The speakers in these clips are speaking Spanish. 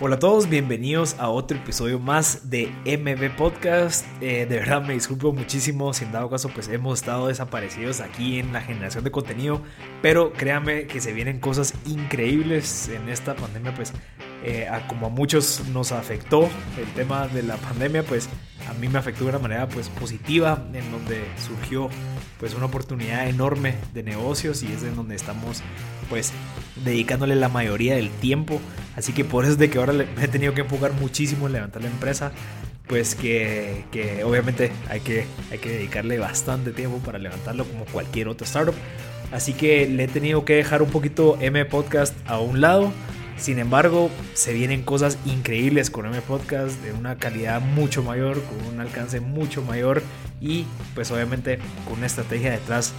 Hola a todos, bienvenidos a otro episodio más de MB Podcast. Eh, de verdad me disculpo muchísimo, si en dado caso pues hemos estado desaparecidos aquí en la generación de contenido, pero créanme que se vienen cosas increíbles en esta pandemia pues eh, como a muchos nos afectó el tema de la pandemia pues a mí me afectó de una manera pues positiva en donde surgió pues una oportunidad enorme de negocios y es en donde estamos pues dedicándole la mayoría del tiempo. Así que por eso es de que ahora me he tenido que enfocar muchísimo en levantar la empresa. Pues que, que obviamente hay que, hay que dedicarle bastante tiempo para levantarlo como cualquier otro startup. Así que le he tenido que dejar un poquito M Podcast a un lado. Sin embargo, se vienen cosas increíbles con M Podcast de una calidad mucho mayor, con un alcance mucho mayor y pues obviamente con una estrategia detrás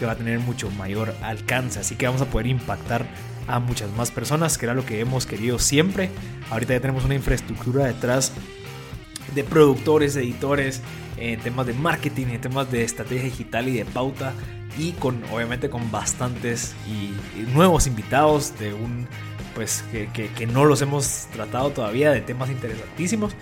que va a tener mucho mayor alcance. Así que vamos a poder impactar a muchas más personas, que era lo que hemos querido siempre. Ahorita ya tenemos una infraestructura detrás de productores, editores, en temas de marketing, en temas de estrategia digital y de pauta y con obviamente con bastantes y nuevos invitados de un pues que, no los hemos tratado todavía de temas interesantísimos.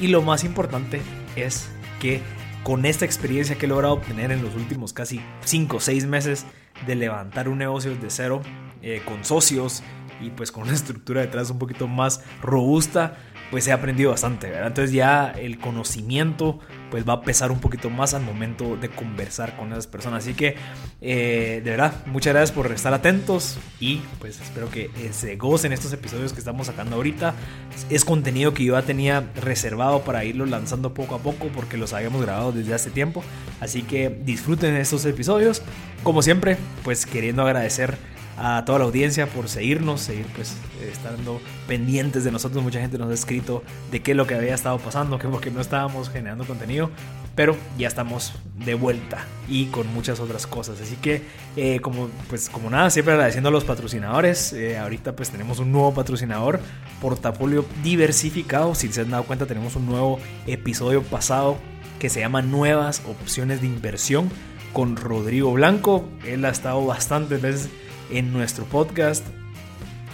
Y lo más importante es que con esta experiencia que he logrado obtener en los últimos casi 5 o 6 meses de levantar un negocio de cero eh, con socios y pues con una estructura detrás un poquito más robusta, pues he aprendido bastante, ¿verdad? Entonces ya el conocimiento pues va a pesar un poquito más al momento de conversar con esas personas. Así que eh, de verdad, muchas gracias por estar atentos y pues espero que eh, se gocen estos episodios que estamos sacando ahorita. Es contenido que yo ya tenía reservado para irlo lanzando poco a poco porque los habíamos grabado desde hace tiempo. Así que disfruten estos episodios. Como siempre, pues queriendo agradecer a toda la audiencia por seguirnos, seguir pues estando pendientes de nosotros. Mucha gente nos ha escrito de qué es lo que había estado pasando, que porque no estábamos generando contenido, pero ya estamos de vuelta y con muchas otras cosas. Así que eh, como pues como nada, siempre agradeciendo a los patrocinadores. Eh, ahorita pues tenemos un nuevo patrocinador, portafolio diversificado. Si se han dado cuenta tenemos un nuevo episodio pasado que se llama Nuevas opciones de inversión con Rodrigo Blanco. Él ha estado bastantes veces en nuestro podcast.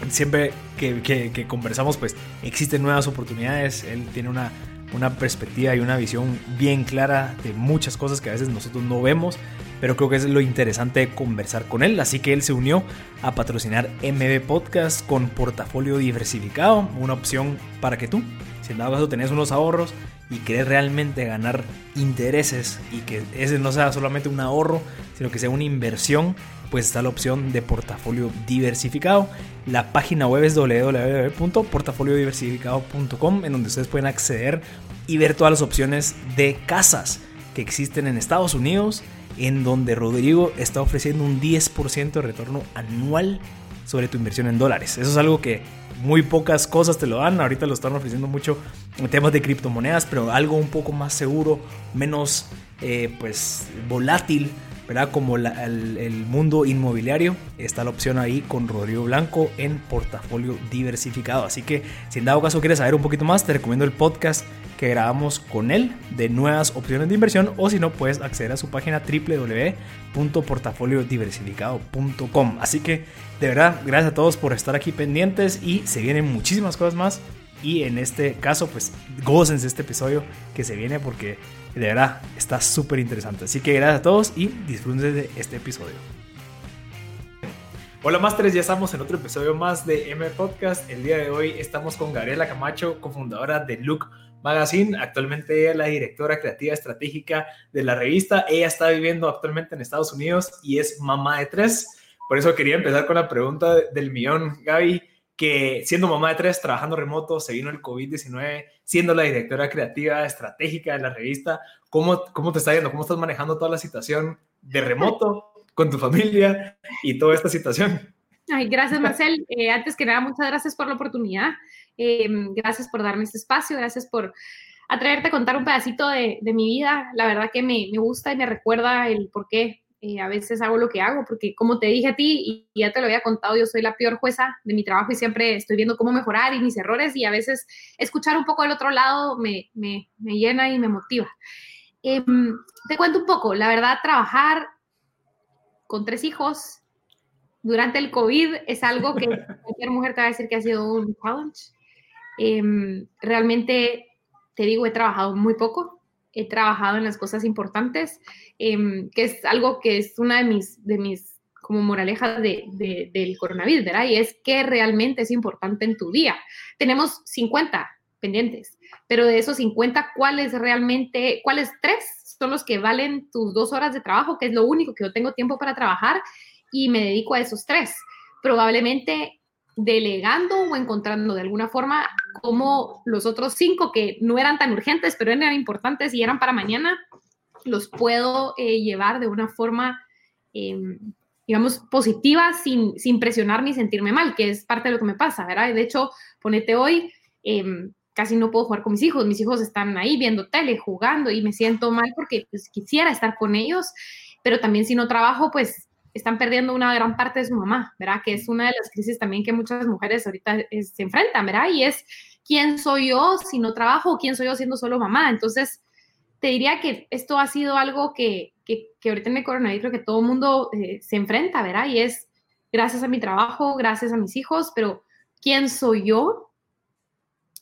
Siempre que, conversamos, pues existen nuevas oportunidades. Él tiene una, una perspectiva y una visión bien clara de muchas cosas que a veces nosotros no vemos, pero creo que es lo interesante conversar con él. Así que él se unió a patrocinar MB Podcast con portafolio diversificado, una opción para que tú, si en dado caso tenés unos ahorros y querés realmente ganar intereses y que ese no sea solamente un ahorro, sino que sea una inversión pues está la opción de portafolio diversificado. La página web es www.portafoliodiversificado.com en donde ustedes pueden acceder y ver todas las opciones de casas que existen en Estados Unidos, en donde Rodrigo está ofreciendo un 10% de retorno anual sobre tu inversión en dólares. Eso es algo que muy pocas cosas te lo dan. Ahorita lo están ofreciendo mucho en temas de criptomonedas, pero algo un poco más seguro, menos eh, pues volátil ¿verdad? Como el, mundo inmobiliario, está la opción ahí con Rodrigo Blanco en portafolio diversificado. Así que si en dado caso quieres saber un poquito más, te recomiendo el podcast que grabamos con él de nuevas opciones de inversión o si no puedes acceder a su página www.portafoliodiversificado.com. Así que de verdad, gracias a todos por estar aquí pendientes y se vienen muchísimas cosas más y en este caso, pues gócense este episodio que se viene porque de verdad está súper interesante. Así que gracias a todos y disfruten de este episodio. Hola Masters, ya estamos en otro episodio más de M Podcast. El día de hoy estamos con Gabriela Camacho, cofundadora de Look Magazine. Actualmente ella es la directora creativa estratégica de la revista. Ella está viviendo actualmente en Estados Unidos y es mamá de tres. Por eso quería empezar con la pregunta del millón, Gaby que siendo mamá de tres, trabajando remoto, se vino el COVID-19, siendo la directora creativa estratégica de la revista, ¿cómo, ¿cómo te está yendo? ¿Cómo estás manejando toda la situación de remoto con tu familia y toda esta situación? Ay, gracias, Marcel. Eh, antes que nada, muchas gracias por la oportunidad. Em, gracias por darme este espacio. Gracias por atreverte a contar un pedacito de, de mi vida. La verdad que me, me, gusta y me recuerda el por qué eh, a veces hago lo que hago, porque como te dije a ti, y ya te lo había contado, yo soy la peor jueza de mi trabajo y siempre estoy viendo cómo mejorar y mis errores y a veces escuchar un poco del otro lado me, me, me llena y me motiva. Em, te cuento un poco, la verdad, trabajar con tres hijos durante el COVID es algo que cualquier mujer te va a decir que ha sido un challenge. Em, realmente, te digo, he trabajado muy poco, he trabajado en las cosas importantes, em, que es algo que es una de mis, de mis como moralejas de, del coronavirus, ¿verdad? Y es que realmente es importante en tu día. Tenemos 50 pendientes, pero de esos 50, ¿cuáles realmente, cuáles tres son los que valen tus dos horas de trabajo, que es lo único que yo tengo tiempo para trabajar y me dedico a esos tres? Probablemente delegando o encontrando de alguna forma como los otros cinco que no eran tan urgentes, pero eran importantes y eran para mañana, los puedo eh, llevar de una forma, em, digamos, positiva sin, sin presionar ni sentirme mal, que es parte de lo que me pasa, ¿verdad? De hecho, ponete hoy, em, casi no puedo jugar con mis hijos, mis hijos están ahí viendo tele, jugando y me siento mal porque pues, quisiera estar con ellos, pero también si no trabajo, pues están perdiendo una gran parte de su mamá, ¿verdad? Que es una de las crisis también que muchas mujeres ahorita se enfrentan, ¿verdad? Y es, ¿quién soy yo si no trabajo? ¿Quién soy yo siendo solo mamá? Entonces, te diría que esto ha sido algo que, que, que ahorita en el coronavirus creo que todo el mundo eh, se enfrenta, ¿verdad? Y es gracias a mi trabajo, gracias a mis hijos, pero ¿quién soy yo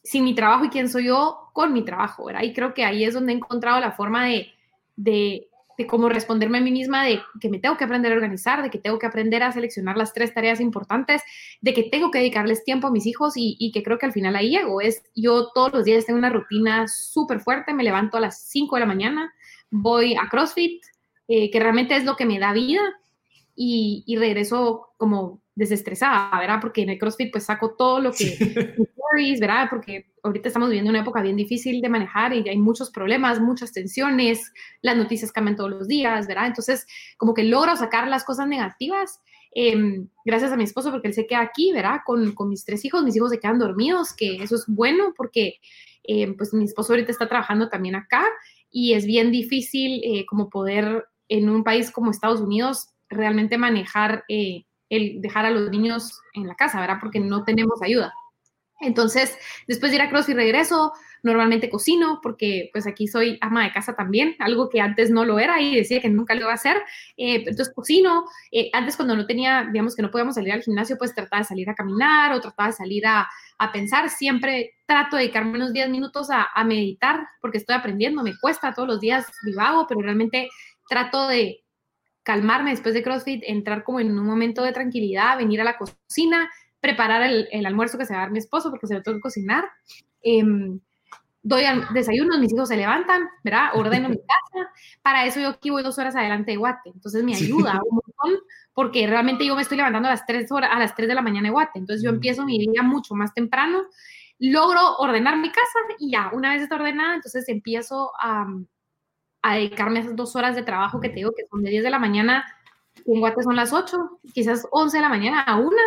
sin mi trabajo y quién soy yo con mi trabajo, ¿verdad? Y creo que ahí es donde he encontrado la forma de, de de cómo responderme a mí misma, de que me tengo que aprender a organizar, de que tengo que aprender a seleccionar las tres tareas importantes, de que tengo que dedicarles tiempo a mis hijos y, que creo que al final ahí llego. Es, yo todos los días tengo una rutina súper fuerte, me levanto a las 5 de la mañana, voy a CrossFit, eh, que realmente es lo que me da vida, y, y regreso como desestresada, ¿verdad? Porque en el CrossFit pues saco todo lo que, ¿verdad? Porque ahorita estamos viviendo una época bien difícil de manejar y hay muchos problemas, muchas tensiones, las noticias cambian todos los días, ¿verdad? Entonces, como que logro sacar las cosas negativas em, gracias a mi esposo porque él se queda aquí, ¿verdad? Con, con, mis tres hijos, mis hijos se quedan dormidos, que eso es bueno porque em, pues mi esposo ahorita está trabajando también acá y es bien difícil eh, como poder en un país como Estados Unidos realmente manejar eh, el dejar a los niños en la casa, ¿verdad? Porque no tenemos ayuda. Entonces, después de ir a CrossFit regreso, normalmente cocino porque pues aquí soy ama de casa también, algo que antes no lo era y decía que nunca lo iba a hacer. Eh, entonces cocino. Eh, antes cuando no tenía, digamos que no podíamos salir al gimnasio, pues trataba de salir a caminar o trataba de salir a, a pensar. Siempre trato de dedicarme unos 10 minutos a, a, meditar porque estoy aprendiendo, me cuesta todos los días, vivago, pero realmente trato de calmarme después de CrossFit, entrar como en un momento de tranquilidad, venir a la cocina, preparar el, almuerzo que se va a dar mi esposo porque se lo tengo que cocinar. Em, doy desayunos, mis hijos se levantan, ¿verdad? Ordeno mi casa. Para eso yo aquí voy dos horas adelante de Guate. Entonces me ayuda un montón porque realmente yo me estoy levantando a las 3, horas, a las 3 de la mañana de Guate. Entonces yo mm. empiezo mi día mucho más temprano, logro ordenar mi casa y ya, una vez está ordenada, entonces empiezo a, a dedicarme a esas dos horas de trabajo que te digo que son de 10 de la mañana, en Guate son las 8, quizás 11 de la mañana a una,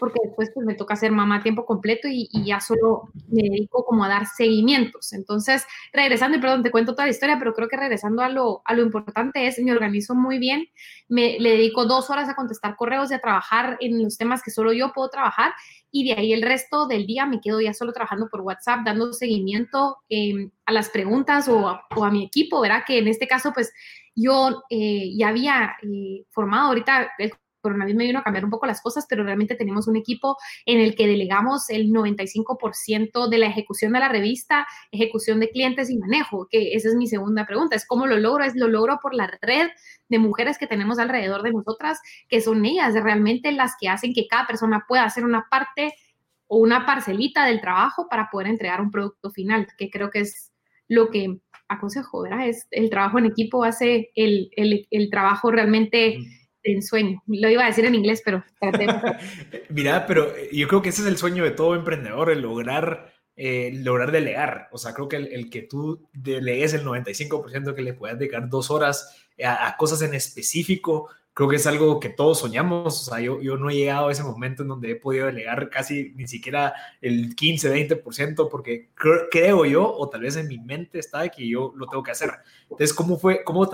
porque después pues me toca ser mamá a tiempo completo y, ya solo me dedico como a dar seguimientos. Entonces, regresando, y perdón, te cuento toda la historia, pero creo que regresando a lo, a lo importante es, me organizo muy bien, me le dedico dos horas a contestar correos y a trabajar en los temas que solo yo puedo trabajar y de ahí el resto del día me quedo ya solo trabajando por WhatsApp, dando seguimiento em, a las preguntas o a, o a, mi equipo, ¿verdad? Que en este caso, pues yo eh, ya había eh, formado ahorita el coronavirus me vino a cambiar un poco las cosas, pero realmente tenemos un equipo en el que delegamos el 95% de la ejecución de la revista, ejecución de clientes y manejo, que esa es mi segunda pregunta, es cómo lo logro, es lo logro por la red de mujeres que tenemos alrededor de nosotras, que son ellas realmente las que hacen que cada persona pueda hacer una parte o una parcelita del trabajo para poder entregar un producto final, que creo que es lo que aconsejo, ¿verdad? Es el trabajo en equipo hace el, el, el trabajo realmente en sueño. Lo iba a decir en inglés, pero... Mira, pero yo creo que ese es el sueño de todo emprendedor, el lograr, eh, lograr delegar. O sea, creo que el, que tú delegues el 95% que le puedas dedicar dos horas a, cosas en específico, creo que es algo que todos soñamos. O sea, yo, yo no he llegado a ese momento en donde he podido delegar casi ni siquiera el 15, 20%, porque creo, yo, o tal vez en mi mente está que yo lo tengo que hacer. Entonces, ¿cómo fue, cómo,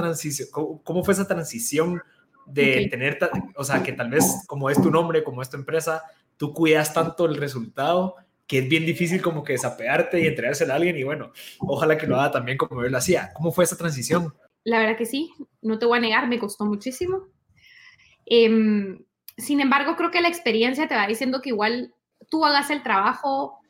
cómo, cómo fue esa transición? De tener, o sea, que tal vez como es tu nombre, como es tu empresa, tú cuidas tanto el resultado que es bien difícil como que desapearte y entregárselo a alguien y bueno, ojalá que lo haga también como yo lo hacía. ¿Cómo fue esa transición? La verdad que sí, no te voy a negar, me costó muchísimo. Em, sin embargo, creo que la experiencia te va diciendo que igual tú hagas el trabajo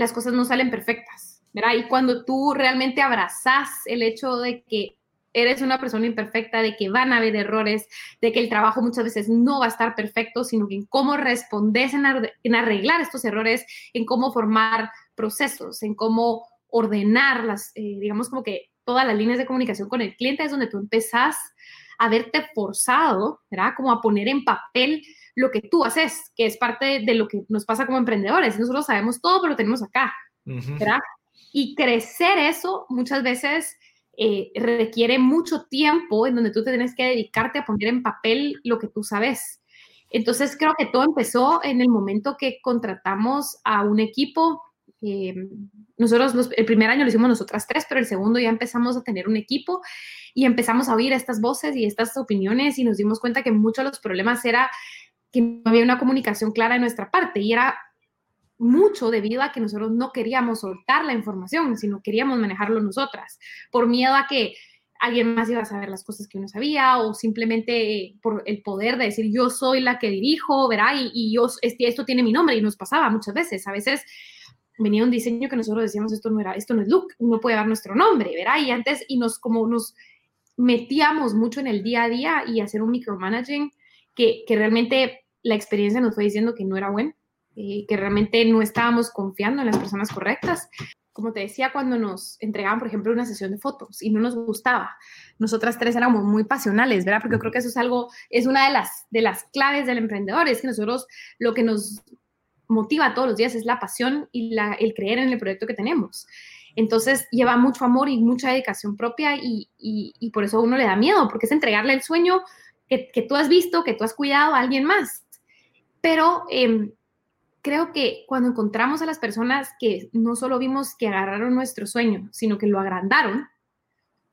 las cosas no salen perfectas, ¿verdad? Y cuando tú realmente abrazas el hecho de que eres una persona imperfecta, de que van a haber errores, de que el trabajo muchas veces no va a estar perfecto, sino que en cómo respondes en, arreglar estos errores, en cómo formar procesos, en cómo ordenar las, eh, digamos como que todas las líneas de comunicación con el cliente es donde tú empezás a verte forzado, ¿verdad? Como a poner en papel lo que tú haces, que es parte de lo que nos pasa como emprendedores. Nosotros sabemos todo, pero lo tenemos acá, ¿verdad? Y crecer eso muchas veces eh, requiere mucho tiempo en donde tú te tienes que dedicarte a poner en papel lo que tú sabes. Entonces creo que todo empezó en el momento que contratamos a un equipo. Eh, nosotros el primer año lo hicimos nosotras tres, pero el segundo ya empezamos a tener un equipo y empezamos a oír estas voces y estas opiniones y nos dimos cuenta que muchos de los problemas era que no había una comunicación clara de nuestra parte y era mucho debido a que nosotros no queríamos soltar la información, sino queríamos manejarlo nosotras, por miedo a que alguien más iba a saber las cosas que uno sabía o simplemente por el poder de decir yo soy la que dirijo, ¿verdad? Y, y yo, este, esto tiene mi nombre y nos pasaba muchas veces. A veces venía un diseño que nosotros decíamos esto no era, esto no es look, no puede dar nuestro nombre, ¿verdad? Y antes, y nos como nos metíamos mucho en el día a día y hacer un micromanaging que, que realmente la experiencia nos fue diciendo que no era bueno que realmente no estábamos confiando en las personas correctas. Como te decía, cuando nos entregaban, por ejemplo, una sesión de fotos y no nos gustaba, nosotras tres éramos muy pasionales, ¿verdad? Porque creo que eso es algo, es una de las, de las claves del emprendedor, es que nosotros lo que nos motiva todos los días es la pasión y el creer en el proyecto que tenemos. Entonces lleva mucho amor y mucha dedicación propia y, y, por eso a uno le da miedo, porque es entregarle el sueño que, que, tú has visto, que tú has cuidado a alguien más. Pero eh, creo que cuando encontramos a las personas que no solo vimos que agarraron nuestro sueño, sino que lo agrandaron,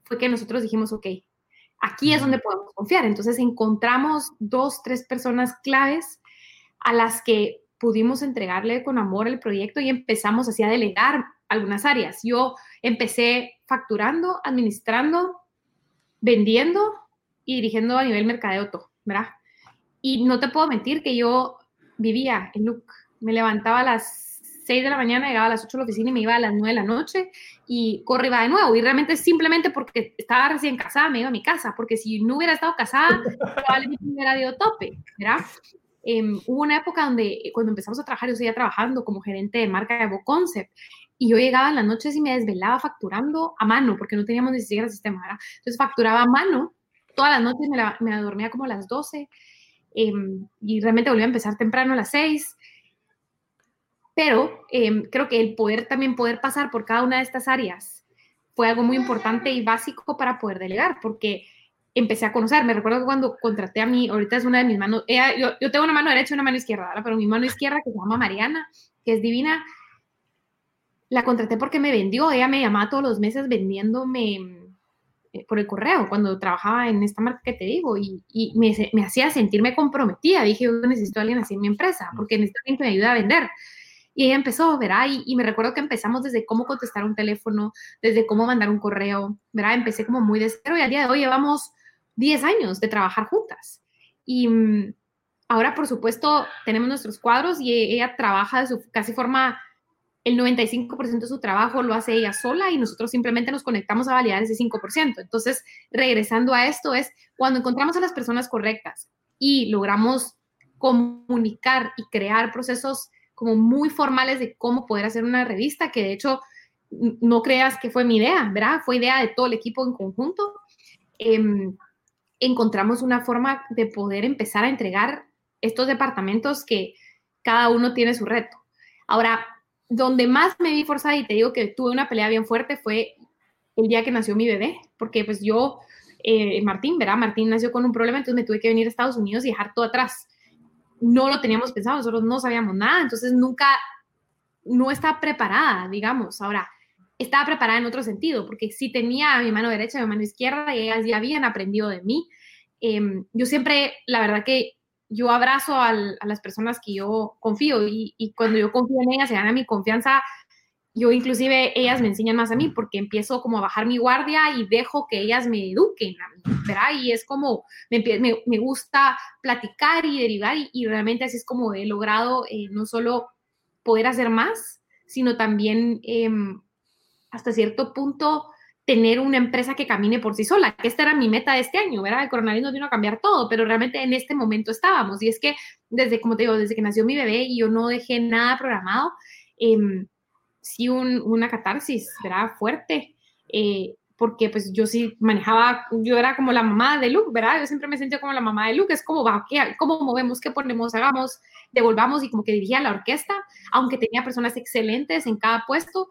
fue que nosotros dijimos, ok, aquí es donde podemos confiar. Entonces encontramos dos, tres personas claves a las que pudimos entregarle con amor el proyecto y empezamos así a delegar algunas áreas. Yo empecé facturando, administrando, vendiendo y dirigiendo a nivel mercadeo todo, ¿verdad? Y no te puedo mentir que yo vivía en Look me levantaba a las 6 de la mañana, llegaba a las 8 a la oficina y me iba a las 9 de la noche y corre iba de nuevo. Y realmente simplemente porque estaba recién casada me iba a mi casa, porque si no hubiera estado casada, probablemente me hubiera ido tope, ¿verdad? Em, hubo una época donde cuando empezamos a trabajar, yo seguía trabajando como gerente de marca de Concept y yo llegaba en las noches y me desvelaba facturando a mano, porque no teníamos ni siquiera sistema, ¿verdad? Entonces facturaba a mano todas las noches, me, me dormía como a las 12 em, y realmente volvía a empezar temprano a las 6 pero em, creo que el poder también poder pasar por cada una de estas áreas fue algo muy importante y básico para poder delegar, porque empecé a conocer. Me recuerdo que cuando contraté a mí, ahorita es una de mis manos, yo, yo, tengo una mano derecha y una mano izquierda, pero mi mano izquierda, que se llama Mariana, que es divina, la contraté porque me vendió. Ella me llamaba todos los meses vendiéndome eh, por el correo cuando trabajaba en esta marca que te digo y, y me, me, hacía sentirme comprometida. Dije, yo necesito a alguien así en mi empresa porque necesito a alguien que me ayude a vender. Y ella empezó, ¿verdad? Y, y, me recuerdo que empezamos desde cómo contestar un teléfono, desde cómo mandar un correo, ¿verdad? Empecé como muy de cero y al día de hoy llevamos 10 años de trabajar juntas. Y mm, ahora, por supuesto, tenemos nuestros cuadros y ella trabaja de su casi forma, el 95% de su trabajo lo hace ella sola y nosotros simplemente nos conectamos a validar ese 5%. Entonces, regresando a esto, es cuando encontramos a las personas correctas y logramos comunicar y crear procesos como muy formales de cómo poder hacer una revista, que de hecho no creas que fue mi idea, ¿verdad? Fue idea de todo el equipo en conjunto. Em, encontramos una forma de poder empezar a entregar estos departamentos que cada uno tiene su reto. Ahora, donde más me vi forzada y te digo que tuve una pelea bien fuerte fue el día que nació mi bebé, porque pues yo, eh, Martín, ¿verdad? Martín nació con un problema, entonces me tuve que venir a Estados Unidos y dejar todo atrás no lo teníamos pensado, nosotros no sabíamos nada, entonces nunca, no estaba preparada, digamos. Ahora, estaba preparada en otro sentido, porque sí tenía mi mano derecha y mi mano izquierda y ellas ya habían aprendido de mí. Em, yo siempre, la verdad que yo abrazo a las personas que yo confío y, y, cuando yo confío en ellas, se gana mi confianza yo inclusive ellas me enseñan más a mí porque empiezo como a bajar mi guardia y dejo que ellas me eduquen a mí, ¿verdad? Y es como, me, me, gusta platicar y derivar y, realmente así es como he logrado eh, no solo poder hacer más, sino también em, hasta cierto punto tener una empresa que camine por sí sola, que esta era mi meta de este año, ¿verdad? El coronavirus nos vino a cambiar todo, pero realmente en este momento estábamos. Y es que desde, como te digo, desde que nació mi bebé y yo no dejé nada programado, eh, sí una catarsis, ¿verdad? Fuerte. Eh, porque pues yo sí manejaba, yo era como la mamá de Luke, ¿verdad? Yo siempre me sentía como la mamá de Luke, es como, va, ¿qué, ¿cómo movemos? ¿Qué ponemos? Hagamos, devolvamos y como que dirigía la orquesta, aunque tenía personas excelentes en cada puesto,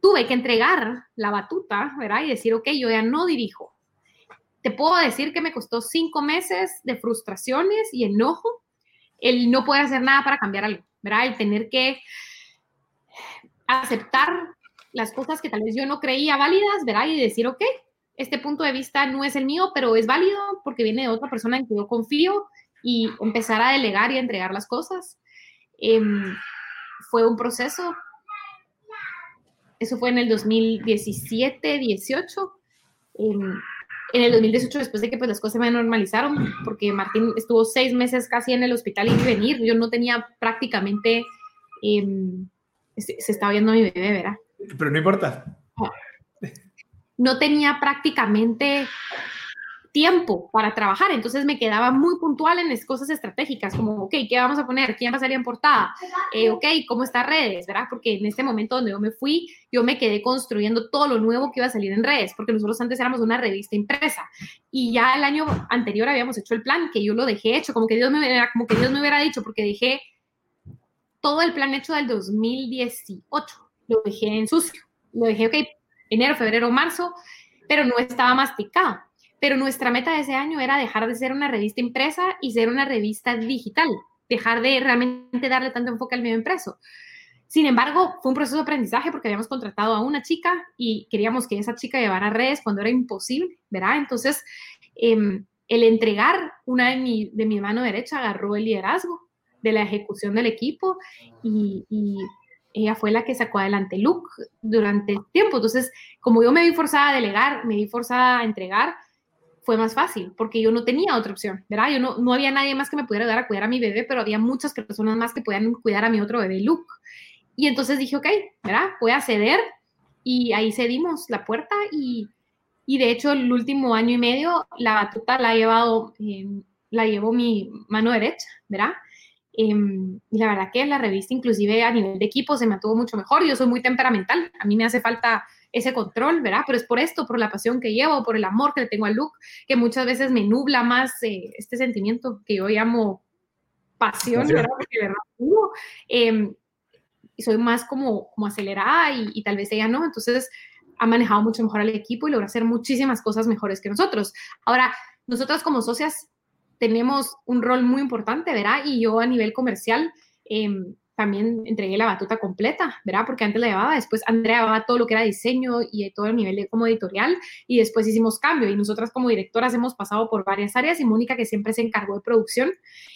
tuve que entregar la batuta, ¿verdad? Y decir, ok, yo ya no dirijo. Te puedo decir que me costó cinco meses de frustraciones y enojo el no poder hacer nada para cambiar algo, ¿verdad? El tener que aceptar las cosas que tal vez yo no creía válidas, ¿verdad? Y decir, ok, este punto de vista no es el mío, pero es válido porque viene de otra persona en que yo confío y empezar a delegar y a entregar las cosas. Em, fue un proceso. Eso fue en el 2017, 18. en el 2018, después de que pues, las cosas me normalizaron, porque Martín estuvo seis meses casi en el hospital y venir, yo no tenía prácticamente, em, se, se estaba viendo mi bebé, ¿verdad? Pero no importa. No tenía prácticamente tiempo para trabajar, entonces me quedaba muy puntual en las cosas estratégicas, como, ok, ¿qué vamos a poner? ¿Quién va a salir en portada? Eh, ok, ¿cómo está redes? ¿Verdad? Porque en este momento donde yo me fui, yo me quedé construyendo todo lo nuevo que iba a salir en redes, porque nosotros antes éramos una revista impresa y ya el año anterior habíamos hecho el plan, que yo lo dejé hecho, como que Dios me, hubiera, como que Dios me hubiera dicho, porque dejé todo el plan hecho del 2018 lo dejé en sucio. Lo dejé, ok, enero, febrero, marzo, pero no estaba masticado. Pero nuestra meta de ese año era dejar de ser una revista impresa y ser una revista digital, dejar de realmente darle tanto enfoque al medio impreso. Sin embargo, fue un proceso de aprendizaje porque habíamos contratado a una chica y queríamos que esa chica llevara redes cuando era imposible, ¿verdad? Entonces, em, el entregar una de mi, de mi mano derecha agarró el liderazgo de la ejecución del equipo y, ella fue la que sacó adelante Luke durante tiempo. Entonces, como yo me vi forzada a delegar, me vi forzada a entregar, fue más fácil, porque yo no tenía otra opción, ¿verdad? Yo no, no había nadie más que me pudiera ayudar a cuidar a mi bebé, pero había muchas personas más que podían cuidar a mi otro bebé, Luke. Y entonces dije, ok, ¿verdad? Voy a ceder y ahí cedimos la puerta y, y de hecho el último año y medio la batuta la llevado, eh, la llevó mi mano derecha, ¿verdad? Em, y la verdad que la revista, inclusive a nivel de equipo, se mantuvo mucho mejor. Yo soy muy temperamental, a mí me hace falta ese control, ¿verdad? Pero es por esto, por la pasión que llevo, por el amor que le tengo al look, que muchas veces me nubla más eh, este sentimiento que yo llamo pasión, ¿verdad? Porque verdad, eh, soy más como, como acelerada y, y, tal vez ella no, entonces ha manejado mucho mejor al equipo y logra hacer muchísimas cosas mejores que nosotros. Ahora, nosotras como socias tenemos un rol muy importante, ¿verdad? Y yo a nivel comercial em, también entregué la batuta completa, ¿verdad? Porque antes la llevaba, después Andrea llevaba todo lo que era diseño y todo el nivel de como editorial y después hicimos cambio y nosotras como directoras hemos pasado por varias áreas y Mónica que siempre se encargó de producción.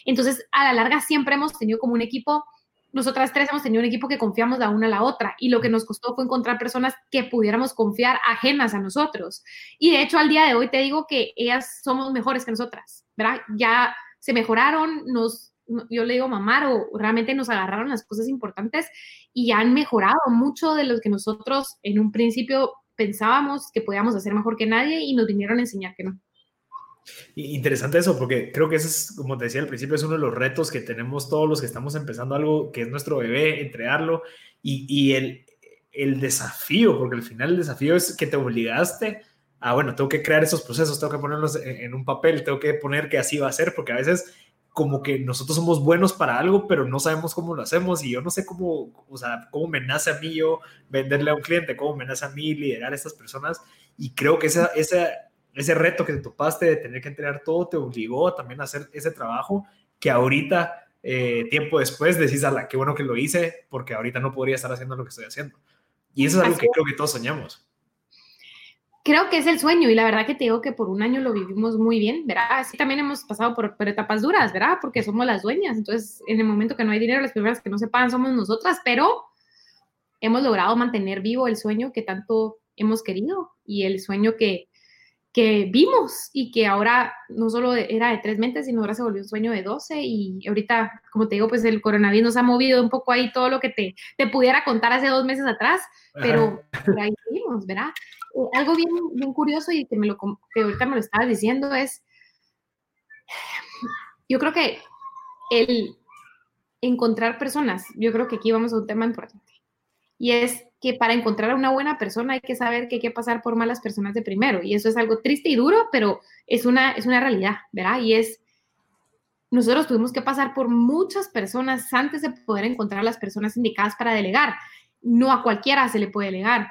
Entonces, a la larga siempre hemos tenido como un equipo nosotras tres hemos tenido un equipo que confiamos la una a la otra y lo que nos costó fue encontrar personas que pudiéramos confiar ajenas a nosotros. Y de hecho al día de hoy te digo que ellas somos mejores que nosotras, ¿verdad? Ya se mejoraron, nos, yo le digo mamar o realmente nos agarraron las cosas importantes y han mejorado mucho de lo que nosotros en un principio pensábamos que podíamos hacer mejor que nadie y nos vinieron a enseñar que no. Interesante eso, porque creo que ese es, como te decía al principio, es uno de los retos que tenemos todos los que estamos empezando algo que es nuestro bebé, entregarlo y, y el, el desafío, porque al final el desafío es que te obligaste a, bueno, tengo que crear esos procesos, tengo que ponerlos en, un papel, tengo que poner que así va a ser, porque a veces como que nosotros somos buenos para algo, pero no sabemos cómo lo hacemos y yo no sé cómo, o sea, cómo me nace a mí yo venderle a un cliente, cómo me nace a mí liderar a estas personas y creo que esa, esa ese reto que te topaste de tener que entregar todo te obligó también a hacer ese trabajo que ahorita, eh, tiempo después, decís, a la qué bueno que lo hice, porque ahorita no podría estar haciendo lo que estoy haciendo. Y eso es algo que creo que todos soñamos. Creo que es el sueño y la verdad que te digo que por un año lo vivimos muy bien, ¿verdad? Sí, también hemos pasado por, por etapas duras, ¿verdad? Porque somos las dueñas, entonces en el momento que no hay dinero, las primeras que no se pagan somos nosotras, pero hemos logrado mantener vivo el sueño que tanto hemos querido y el sueño que, que vimos y que ahora no solo era de tres mentes, sino ahora se volvió un sueño de doce y ahorita, como te digo, pues el coronavirus nos ha movido un poco ahí todo lo que te, te pudiera contar hace dos meses atrás, pero ahí seguimos, ¿verdad? Algo bien, bien curioso y que, me lo, que ahorita me lo estabas diciendo es, yo creo que el encontrar personas, yo creo que aquí vamos a un tema importante, y es que para encontrar a una buena persona hay que saber que hay que pasar por malas personas de primero. Y eso es algo triste y duro, pero es una, es una realidad, ¿verdad? Y es, nosotros tuvimos que pasar por muchas personas antes de poder encontrar las personas indicadas para delegar. No a cualquiera se le puede delegar.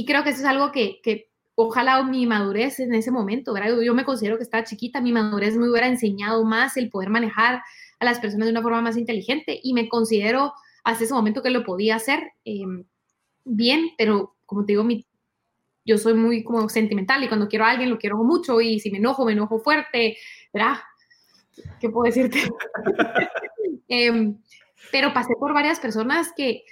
Y creo que eso es algo que, que ojalá mi madurez en ese momento, ¿verdad? Yo me considero que estaba chiquita, mi madurez me hubiera enseñado más el poder manejar a las personas de una forma más inteligente y me considero hasta ese momento que lo podía hacer. Eh, bien, pero como te digo, mi, yo soy muy como sentimental y cuando quiero a alguien lo quiero mucho y si me enojo, me enojo fuerte, ¿verdad? ¿Qué puedo decirte? Em, pero pasé por varias personas que,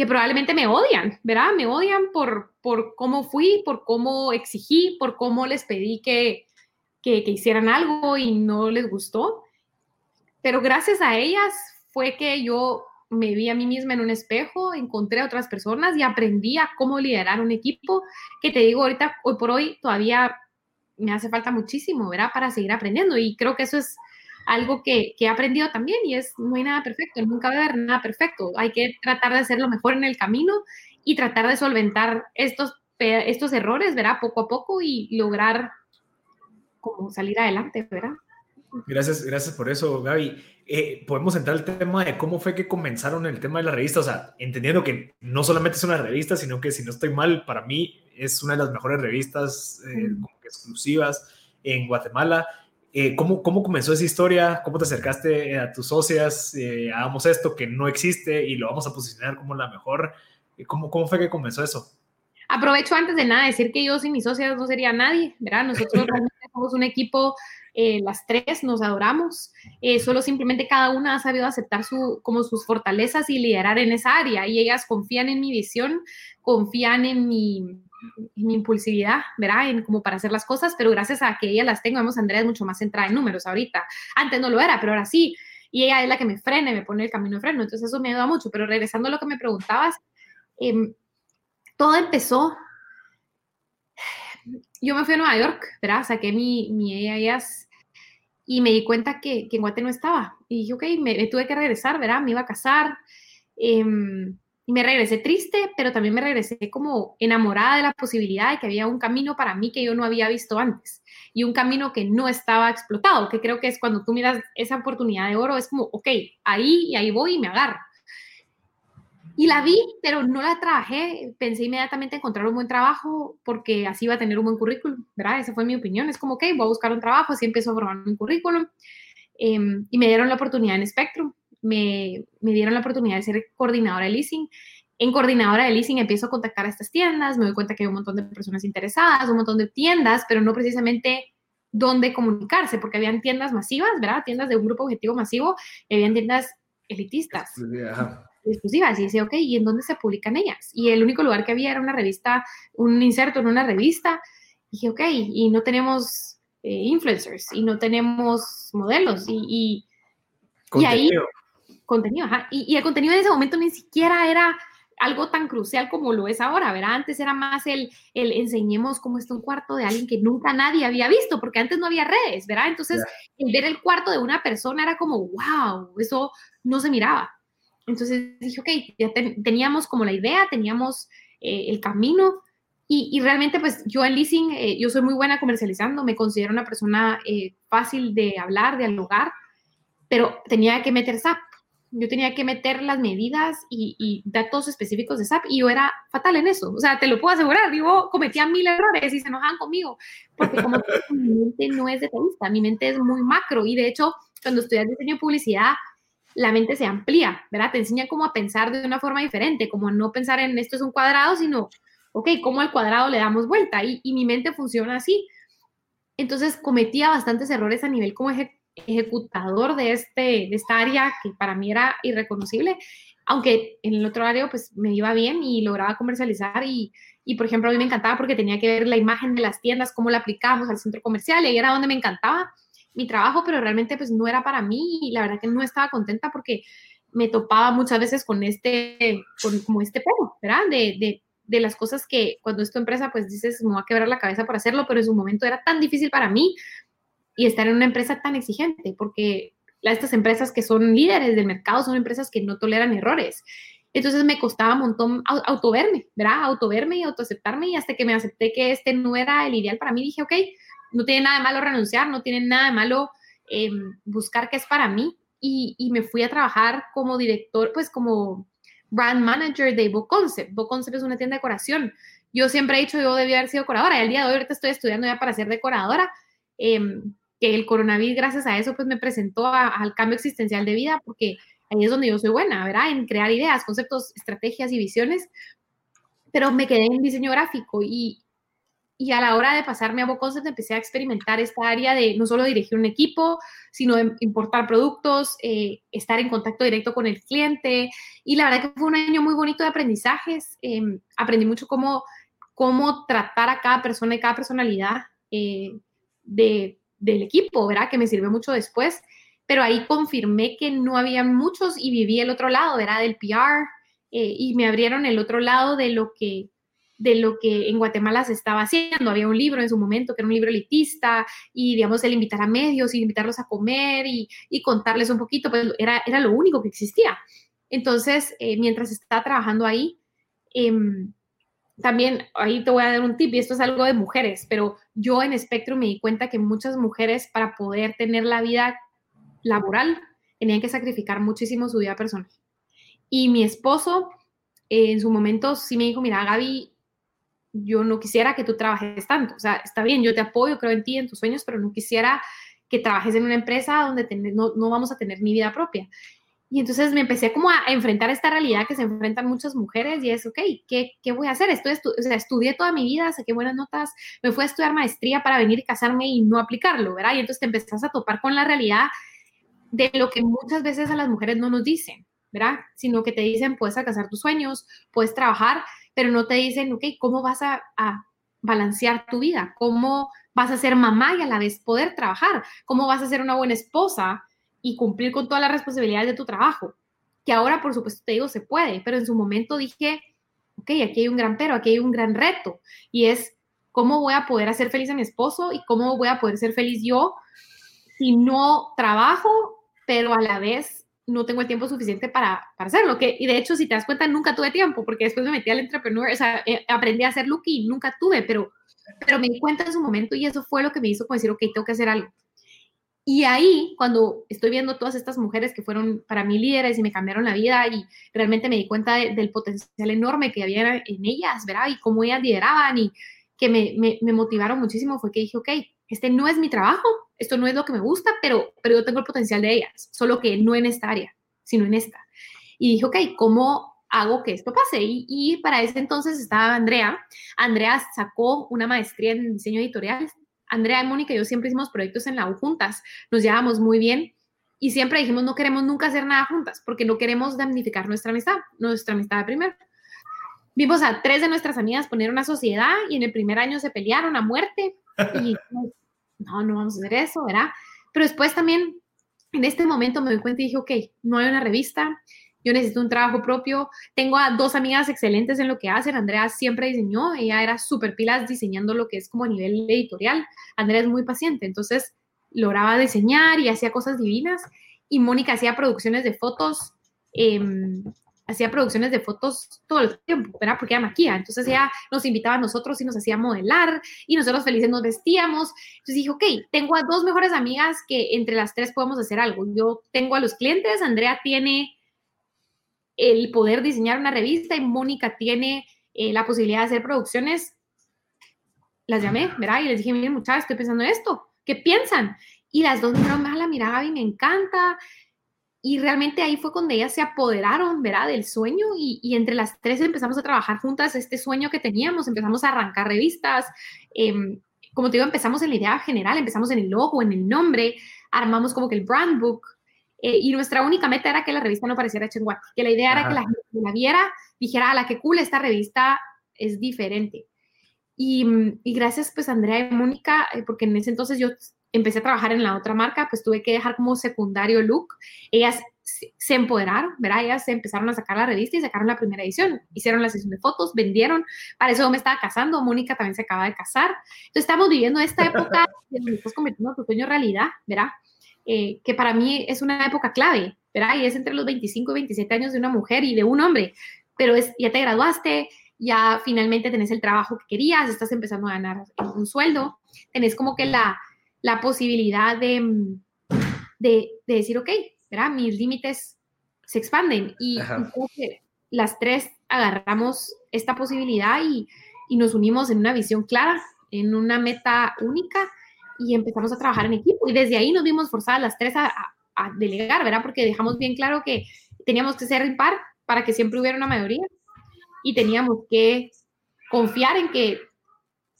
que probablemente me odian, ¿verdad? Me odian por, por cómo fui, por cómo exigí, por cómo les pedí que, que, que hicieran algo y no les gustó. Pero gracias a ellas fue que yo me vi a mí misma en un espejo, encontré a otras personas y aprendí a cómo liderar un equipo, que te digo ahorita, hoy por hoy todavía me hace falta muchísimo, ¿verdad? Para seguir aprendiendo y creo que eso es algo que, he aprendido también y es, no hay nada perfecto, nunca va a haber nada perfecto, hay que tratar de hacerlo mejor en el camino y tratar de solventar estos, estos errores, ¿verdad? Poco a poco y lograr como salir adelante, ¿verdad? Gracias, gracias por eso, Gaby. Eh, podemos entrar al tema de cómo fue que comenzaron el tema de la revista, o sea, entendiendo que no solamente es una revista, sino que si no estoy mal, para mí es una de las mejores revistas eh, exclusivas en Guatemala. Eh, ¿cómo, ¿Cómo comenzó esa historia? ¿Cómo te acercaste a tus socias? hagamos esto que no existe y lo vamos a posicionar como la mejor. ¿Cómo, ¿Cómo fue que comenzó eso? Aprovecho antes de nada decir que yo sin mis socias no sería nadie, ¿verdad? Nosotros somos un equipo eh, las tres nos adoramos, eh, solo simplemente cada una ha sabido aceptar su, como sus fortalezas y liderar en esa área y ellas confían en mi visión, confían en mi, impulsividad, ¿verdad? En como para hacer las cosas, pero gracias a que ella las tengo, vemos, Andrea es mucho más centrada en números ahorita. Antes no lo era, pero ahora sí. Y ella es la que me frena me pone el camino de freno. Entonces eso me ayuda mucho. Pero regresando a lo que me preguntabas, em, todo empezó yo me fui a Nueva York, ¿verdad? Saqué mi, mi EIS y me di cuenta que, que en Guate no estaba. Y dije, ok, me, tuve que regresar, ¿verdad? Me iba a casar. Em, y me regresé triste, pero también me regresé como enamorada de la posibilidad de que había un camino para mí que yo no había visto antes y un camino que no estaba explotado, que creo que es cuando tú miras esa oportunidad de oro, es como, ok, ahí y ahí voy y me agarro. Y la vi, pero no la trabajé. Pensé inmediatamente encontrar un buen trabajo porque así iba a tener un buen currículum, ¿verdad? Esa fue mi opinión. Es como, ok, voy a buscar un trabajo, así empiezo a formar un currículum. Em, y me dieron la oportunidad en Spectrum. Me, me dieron la oportunidad de ser coordinadora de leasing. En coordinadora de leasing empiezo a contactar a estas tiendas, me doy cuenta que hay un montón de personas interesadas, un montón de tiendas, pero no precisamente dónde comunicarse, porque habían tiendas masivas, ¿verdad? Tiendas de un grupo objetivo masivo, y habían tiendas elitistas. Ajá exclusivas y decía, ok, ¿y en dónde se publican ellas? Y el único lugar que había era una revista, un inserto en una revista. Y dije, ok, y no tenemos eh, influencers y no tenemos modelos y, y, ahí contenido, ajá, y, el contenido en ese momento ni siquiera era algo tan crucial como lo es ahora, ¿verdad? Antes era más el, el enseñemos cómo está un cuarto de alguien que nunca nadie había visto, porque antes no había redes, ¿verdad? Entonces, el ver el cuarto de una persona era como, wow, eso no se miraba. Entonces dije, ok, ya teníamos como la idea, teníamos eh, el camino y, realmente pues yo en leasing, eh, yo soy muy buena comercializando, me considero una persona eh, fácil de hablar, de dialogar, pero tenía que meter SAP. Yo tenía que meter las medidas y, datos específicos de SAP y yo era fatal en eso. O sea, te lo puedo asegurar, digo, cometía mil errores y se enojaban conmigo, porque como mi mente no es detallista, mi mente es muy macro y de hecho cuando estudias diseño de publicidad, la mente se amplía, ¿verdad? Te enseña cómo a pensar de una forma diferente, como no pensar en esto es un cuadrado, sino, ok, ¿cómo al cuadrado le damos vuelta? Y, mi mente funciona así. Entonces cometía bastantes errores a nivel como ejecutador de, este, de esta área que para mí era irreconocible. aunque en el otro área pues me iba bien y lograba comercializar y, y, por ejemplo, a mí me encantaba porque tenía que ver la imagen de las tiendas, cómo la aplicábamos al centro comercial y ahí era donde me encantaba mi trabajo, pero realmente pues no era para mí y la verdad que no estaba contenta porque me topaba muchas veces con este, con, como este pelo, ¿verdad? De, de, de, las cosas que cuando es tu empresa pues dices, me va a quebrar la cabeza por hacerlo, pero en su momento era tan difícil para mí y estar en una empresa tan exigente porque estas empresas que son líderes del mercado son empresas que no toleran errores. Entonces me costaba un montón autoverme, ¿verdad? Autoverme y autoaceptarme y hasta que me acepté que este no era el ideal para mí, dije, ok, no tiene nada de malo renunciar, no tiene nada de malo em, buscar qué es para mí. Y, y, me fui a trabajar como director, pues como brand manager de Book Concept. Book Concept es una tienda de decoración. Yo siempre he dicho, yo debía haber sido decoradora. Y al día de hoy ahorita estoy estudiando ya para ser decoradora. Eh, que el coronavirus, gracias a eso, pues me presentó al cambio existencial de vida, porque ahí es donde yo soy buena, ¿verdad? En crear ideas, conceptos, estrategias y visiones. Pero me quedé en diseño gráfico y, y a la hora de pasarme a Boconcept empecé a experimentar esta área de no solo dirigir un equipo, sino de importar productos, eh, estar en contacto directo con el cliente. Y la verdad que fue un año muy bonito de aprendizajes. Em, aprendí mucho cómo, cómo tratar a cada persona y cada personalidad eh, de del equipo, ¿verdad? Que me sirvió mucho después, pero ahí confirmé que no había muchos y viví el otro lado, ¿verdad? Del PR eh, y me abrieron el otro lado de lo que de lo que en Guatemala se estaba haciendo. Había un libro en su momento que era un libro elitista y, digamos, el invitar a medios y invitarlos a comer y, contarles un poquito, pues era, era lo único que existía. Entonces, eh, mientras estaba trabajando ahí, em, también ahí te voy a dar un tip, y esto es algo de mujeres, pero yo en Spectrum me di cuenta que muchas mujeres para poder tener la vida laboral tenían que sacrificar muchísimo su vida personal. Y mi esposo en su momento sí me dijo, mira, Gaby, yo no quisiera que tú trabajes tanto. O sea, está bien, yo te apoyo, creo en ti, en tus sueños, pero no quisiera que trabajes en una empresa donde no, no, vamos a tener mi vida propia. Y entonces me empecé como a enfrentar esta realidad que se enfrentan muchas mujeres y es, ok, ¿qué, qué voy a hacer? Estoy o sea, estudié toda mi vida, saqué buenas notas, me fui a estudiar maestría para venir y casarme y no aplicarlo, ¿verdad? Y entonces te empezás a topar con la realidad de lo que muchas veces a las mujeres no nos dicen, ¿verdad? Sino que te dicen, puedes alcanzar tus sueños, puedes trabajar, pero no te dicen, ok, ¿cómo vas a, a balancear tu vida? ¿Cómo vas a ser mamá y a la vez poder trabajar? ¿Cómo vas a ser una buena esposa? Y cumplir con todas las responsabilidades de tu trabajo, que ahora por supuesto te digo se puede, pero en su momento dije, ok, aquí hay un gran pero, aquí hay un gran reto y es cómo voy a poder hacer feliz a mi esposo y cómo voy a poder ser feliz yo si no trabajo, pero a la vez no tengo el tiempo suficiente para, para hacerlo. Que, y de hecho, si te das cuenta, nunca tuve tiempo, porque después me metí al entrepreneur, o sea, eh, aprendí a hacer look y nunca tuve, pero, pero me di cuenta en su momento y eso fue lo que me hizo decir, ok, tengo que hacer algo. Y ahí, cuando estoy viendo todas estas mujeres que fueron para mí líderes y me cambiaron la vida y realmente me di cuenta del potencial enorme que había en ellas, ¿verdad? Y cómo ellas lideraban y que me, me, motivaron muchísimo, fue que dije, ok, este no es mi trabajo, esto no es lo que me gusta, pero, pero yo tengo el potencial de ellas, solo que no en esta área, sino en esta. Y dije, ok, ¿cómo hago que esto pase? Y, y para ese entonces estaba Andrea. Andrea sacó una maestría en diseño editorial, Andrea y Mónica y yo siempre hicimos proyectos en la U juntas, nos llevamos muy bien y siempre dijimos no queremos nunca hacer nada juntas porque no queremos damnificar nuestra amistad, nuestra amistad de primero. Vimos a tres de nuestras amigas poner una sociedad y en el primer año se pelearon a muerte y no, no vamos a hacer eso, ¿verdad? Pero después también en este momento me doy cuenta y dije, ok, no hay una revista, yo necesito un trabajo propio. Tengo a dos amigas excelentes en lo que hacen. Andrea siempre diseñó, ella era súper pilas diseñando lo que es como a nivel editorial. Andrea es muy paciente, entonces lograba diseñar y hacía cosas divinas. Y Mónica hacía producciones de fotos, em, hacía producciones de fotos todo el tiempo, ¿verdad? Porque era maquilla. Entonces ella nos invitaba a nosotros y nos hacía modelar y nosotros felices nos vestíamos. Entonces dije, ok, tengo a dos mejores amigas que entre las tres podemos hacer algo. Yo tengo a los clientes, Andrea tiene el poder diseñar una revista y Mónica tiene eh, la posibilidad de hacer producciones, las llamé, ¿verdad? Y les dije, miren muchachas, estoy pensando en esto, ¿qué piensan? Y las dos dijeron, la mira Gaby, me encanta. Y realmente ahí fue cuando ellas se apoderaron, ¿verdad? Del sueño y, entre las tres empezamos a trabajar juntas este sueño que teníamos, empezamos a arrancar revistas. Em, como te digo, empezamos en la idea general, empezamos en el logo, en el nombre, armamos como que el brand book, Eh, y nuestra única meta era que la revista no pareciera hecha en Guate, que la idea era que la gente la viera, dijera, a la que cool, esta revista es diferente. Y, y gracias pues Andrea y Mónica, eh, porque en ese entonces yo empecé a trabajar en la otra marca, pues tuve que dejar como secundario look. Ellas se empoderaron, ¿verdad? Ellas se empezaron a sacar la revista y sacaron la primera edición. Hicieron la sesión de fotos, vendieron. Para eso me estaba casando. Mónica también se acaba de casar. Entonces estamos viviendo esta época de estás convirtiendo tu sueño realidad, ¿verdad? Eh, que para mí es una época clave, ¿verdad? Y es entre los 25 y 27 años de una mujer y de un hombre. Pero es, ya te graduaste, ya finalmente tenés el trabajo que querías, estás empezando a ganar un sueldo, tenés como que la, la posibilidad de, de, de decir, ok, ¿verdad? Mis límites se expanden y, las tres agarramos esta posibilidad y, y, nos unimos en una visión clara, en una meta única y empezamos a trabajar en equipo. Y desde ahí nos vimos forzadas las tres a, a, delegar, ¿verdad? Porque dejamos bien claro que teníamos que ser impar para que siempre hubiera una mayoría y teníamos que confiar en que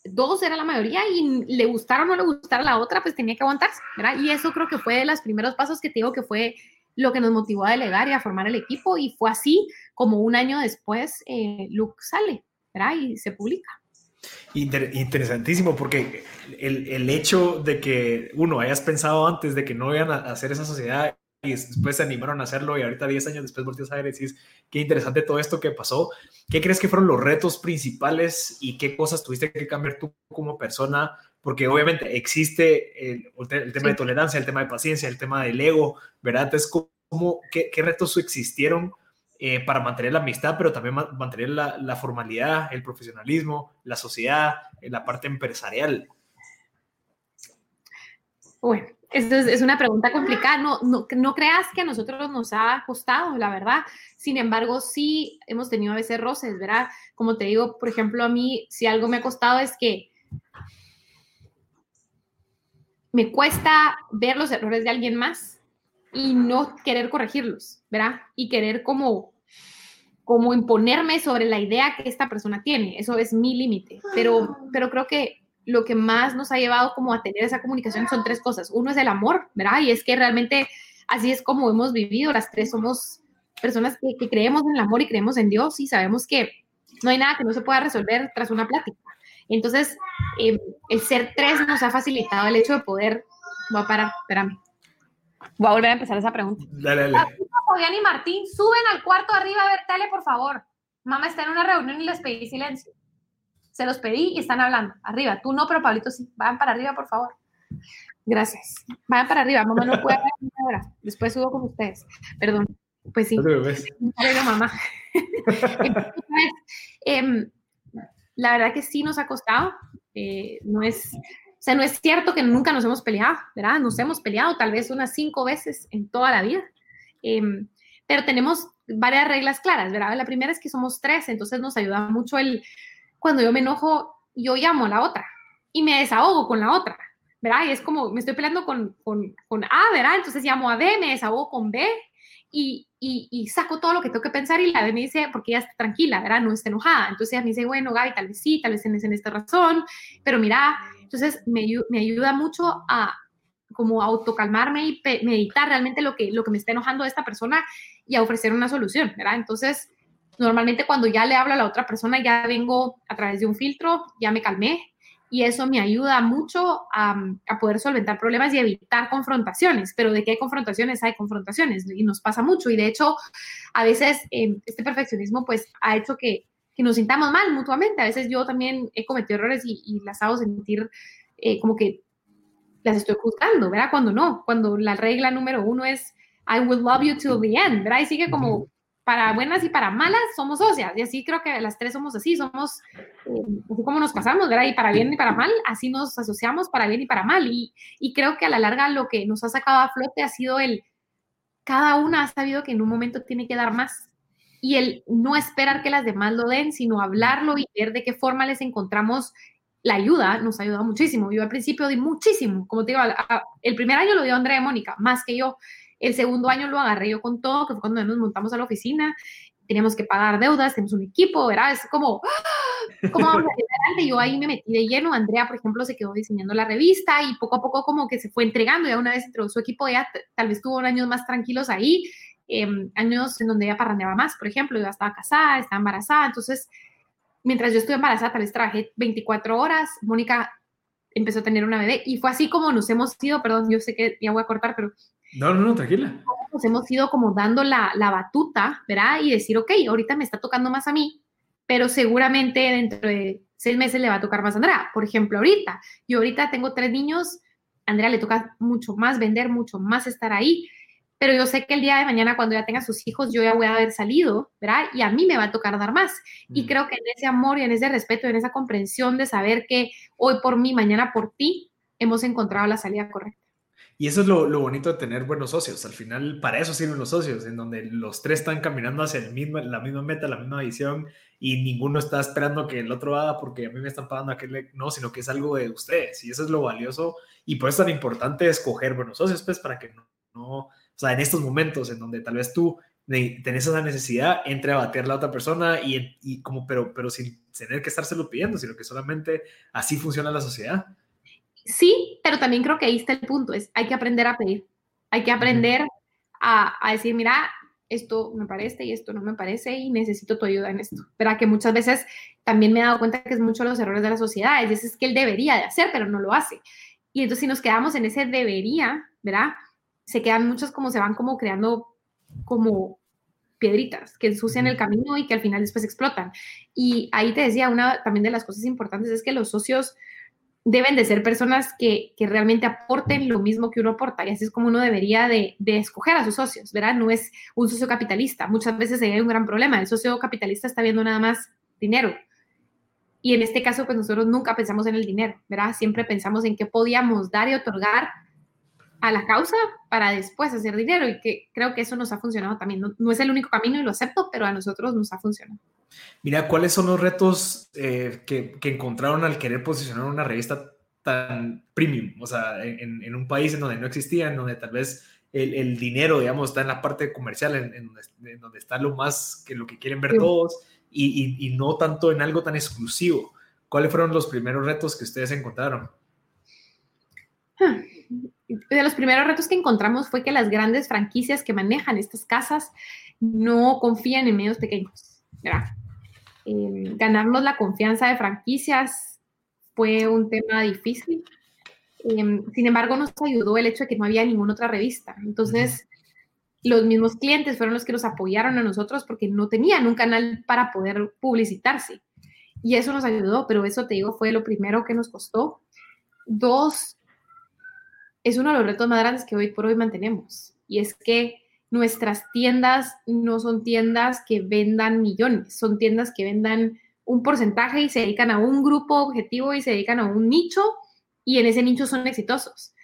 dos era la mayoría y le gustara o no le gustara la otra, pues tenía que aguantarse, ¿verdad? Y eso creo que fue de los primeros pasos que te digo que fue lo que nos motivó a delegar y a formar el equipo y fue así como un año después eh, Luke sale, ¿verdad? Y se publica. Interesantísimo, porque el, el, hecho de que uno hayas pensado antes de que no iban a hacer esa sociedad y después se animaron a hacerlo y ahorita 10 años después volteas a ver y decís, qué interesante todo esto que pasó. ¿Qué crees que fueron los retos principales y qué cosas tuviste que cambiar tú como persona? Porque obviamente existe el, el tema de tolerancia, el tema de paciencia, el tema del ego, ¿verdad? Entonces, ¿cómo, qué, qué retos existieron eh, para mantener la amistad, pero también mantener la, formalidad, el profesionalismo, la sociedad, la parte empresarial? Bueno, es, es, una pregunta complicada. No, no, no, creas que a nosotros nos ha costado, la verdad. Sin embargo, sí hemos tenido a veces roces, ¿verdad? Como te digo, por ejemplo, a mí, si algo me ha costado es que me cuesta ver los errores de alguien más y no querer corregirlos, ¿verdad? Y querer como como imponerme sobre la idea que esta persona tiene. Eso es mi límite. Pero, pero creo que lo que más nos ha llevado como a tener esa comunicación son tres cosas. Uno es el amor, ¿verdad? Y es que realmente así es como hemos vivido. Las tres somos personas que, creemos en el amor y creemos en Dios y sabemos que no hay nada que no se pueda resolver tras una plática. Entonces, em, el ser tres nos ha facilitado el hecho de poder... Voy a parar, espérame. Voy a volver a empezar esa pregunta. Dale, dale. Fabián y Martín, suben al cuarto arriba a ver tele, por favor. Mamá está en una reunión y les pedí silencio. Se los pedí y están hablando. Arriba. Tú no, pero Pablito sí. Vayan para arriba, por favor. Gracias. Vayan para arriba. Mamá no puede ver Después subo con ustedes. Perdón. Pues sí. No mamá. eh, la verdad que sí nos ha costado. Eh, no es, o sea, no es cierto que nunca nos hemos peleado, ¿verdad? Nos hemos peleado tal vez unas cinco veces en toda la vida. Eh, pero tenemos varias reglas claras, ¿verdad? La primera es que somos tres, entonces nos ayuda mucho el cuando yo me enojo, yo llamo a la otra y me desahogo con la otra, ¿verdad? Y es como, me estoy peleando con, con, con A, ¿verdad? Entonces llamo a B, me desahogo con B y, y, y, saco todo lo que tengo que pensar y la B me dice, porque ella está tranquila, ¿verdad? No está enojada. Entonces ella me dice, bueno, Gaby, tal vez sí, tal vez tienes en esta razón, pero mira, entonces me, me ayuda mucho a como autocalmarme y meditar realmente lo que, lo que me está enojando de esta persona y a ofrecer una solución, ¿verdad? Entonces, Normalmente cuando ya le hablo a la otra persona, ya vengo a través de un filtro, ya me calmé y eso me ayuda mucho a, poder solventar problemas y evitar confrontaciones. Pero de qué hay confrontaciones, hay confrontaciones y nos pasa mucho. Y de hecho, a veces eh, este perfeccionismo pues ha hecho que, que, nos sintamos mal mutuamente. A veces yo también he cometido errores y, las hago sentir eh, como que las estoy juzgando, ¿verdad? Cuando no, cuando la regla número uno es I will love you till the end, ¿verdad? Y sigue como para buenas y para malas somos socias. Y así creo que las tres somos así, somos eh, así como nos casamos, ¿verdad? Y para bien y para mal, así nos asociamos para bien y para mal. Y, y creo que a la larga lo que nos ha sacado a flote ha sido el, cada una ha sabido que en un momento tiene que dar más. Y el no esperar que las demás lo den, sino hablarlo y ver de qué forma les encontramos la ayuda, nos ha ayudado muchísimo. Yo al principio di muchísimo, como te digo, el primer año lo dio Andrea y Mónica, más que yo. El segundo año lo agarré yo con todo, que fue cuando nos montamos a la oficina, teníamos que pagar deudas, tenemos un equipo, ¿verdad? Es como, ¡ah! ¿cómo vamos a adelante? Yo ahí me metí de lleno. Andrea, por ejemplo, se quedó diseñando la revista y poco a poco como que se fue entregando. Ya una vez entró su equipo, ya tal vez tuvo años más tranquilos ahí, em, años en donde ella parrandeaba más, por ejemplo, yo estaba casada, estaba embarazada. Entonces, mientras yo estuve embarazada, tal vez trabajé 24 horas. Mónica empezó a tener una bebé y fue así como nos hemos ido, perdón, yo sé que ya voy a cortar, pero... No, no, no, tranquila. Nos hemos ido como dando la, la batuta, ¿verdad? Y decir, ok, ahorita me está tocando más a mí, pero seguramente dentro de seis meses le va a tocar más a Andrea. Por ejemplo, ahorita, yo ahorita tengo tres niños, a Andrea le toca mucho más vender, mucho más estar ahí, pero yo sé que el día de mañana cuando ya tenga sus hijos yo ya voy a haber salido, ¿verdad? Y a mí me va a tocar dar más. Y mm. creo que en ese amor y en ese respeto, en esa comprensión de saber que hoy por mí, mañana por ti, hemos encontrado la salida correcta. Y eso es lo, lo, bonito de tener buenos socios. Al final, para eso sirven los socios, en donde los tres están caminando hacia el mismo, la misma meta, la misma visión, y ninguno está esperando que el otro haga porque a mí me están pagando aquel. No, sino que es algo de ustedes. Y eso es lo valioso. Y por eso es tan importante escoger buenos socios, pues, para que no, sea, en estos momentos en donde tal vez tú tenés esa necesidad, entre a bater la otra persona y, y como, pero, pero sin tener que estárselo pidiendo, sino que solamente así funciona la sociedad. Sí, pero también creo que ahí está el punto, es hay que aprender a pedir, hay que aprender a, a, decir, mira, esto me parece y esto no me parece y necesito tu ayuda en esto. ¿Verdad? Que muchas veces también me he dado cuenta que es mucho los errores de la sociedad, es es que él debería de hacer, pero no lo hace. Y entonces si nos quedamos en ese debería, ¿verdad? Se quedan muchos como se van como creando como piedritas que ensucian el camino y que al final después explotan. Y ahí te decía, una también de las cosas importantes es que los socios deben de ser personas que, que, realmente aporten lo mismo que uno aporta. Y así es como uno debería de, de, escoger a sus socios, ¿verdad? No es un socio capitalista. Muchas veces hay un gran problema. El socio capitalista está viendo nada más dinero. Y en este caso, pues nosotros nunca pensamos en el dinero, ¿verdad? Siempre pensamos en qué podíamos dar y otorgar a la causa para después hacer dinero. Y que creo que eso nos ha funcionado también. No, no es el único camino y lo acepto, pero a nosotros nos ha funcionado. Mira, ¿cuáles son los retos eh, que, que, encontraron al querer posicionar una revista tan premium? O sea, en, en, un país en donde no existía, en donde tal vez el, el dinero, digamos, está en la parte comercial, en, en, donde, está lo más que lo que quieren ver todos y, y, y, no tanto en algo tan exclusivo. ¿Cuáles fueron los primeros retos que ustedes encontraron? De los primeros retos que encontramos fue que las grandes franquicias que manejan estas casas no confían en medios pequeños. Eh, ganarnos la confianza de franquicias fue un tema difícil. Eh, sin embargo, nos ayudó el hecho de que no había ninguna otra revista. Entonces, los mismos clientes fueron los que nos apoyaron a nosotros porque no tenían un canal para poder publicitarse. Y eso nos ayudó, pero eso te digo fue lo primero que nos costó. Dos, es uno de los retos más grandes que hoy por hoy mantenemos. Y es que nuestras tiendas no son tiendas que vendan millones, son tiendas que vendan un porcentaje y se dedican a un grupo objetivo y se dedican a un nicho y en ese nicho son exitosos.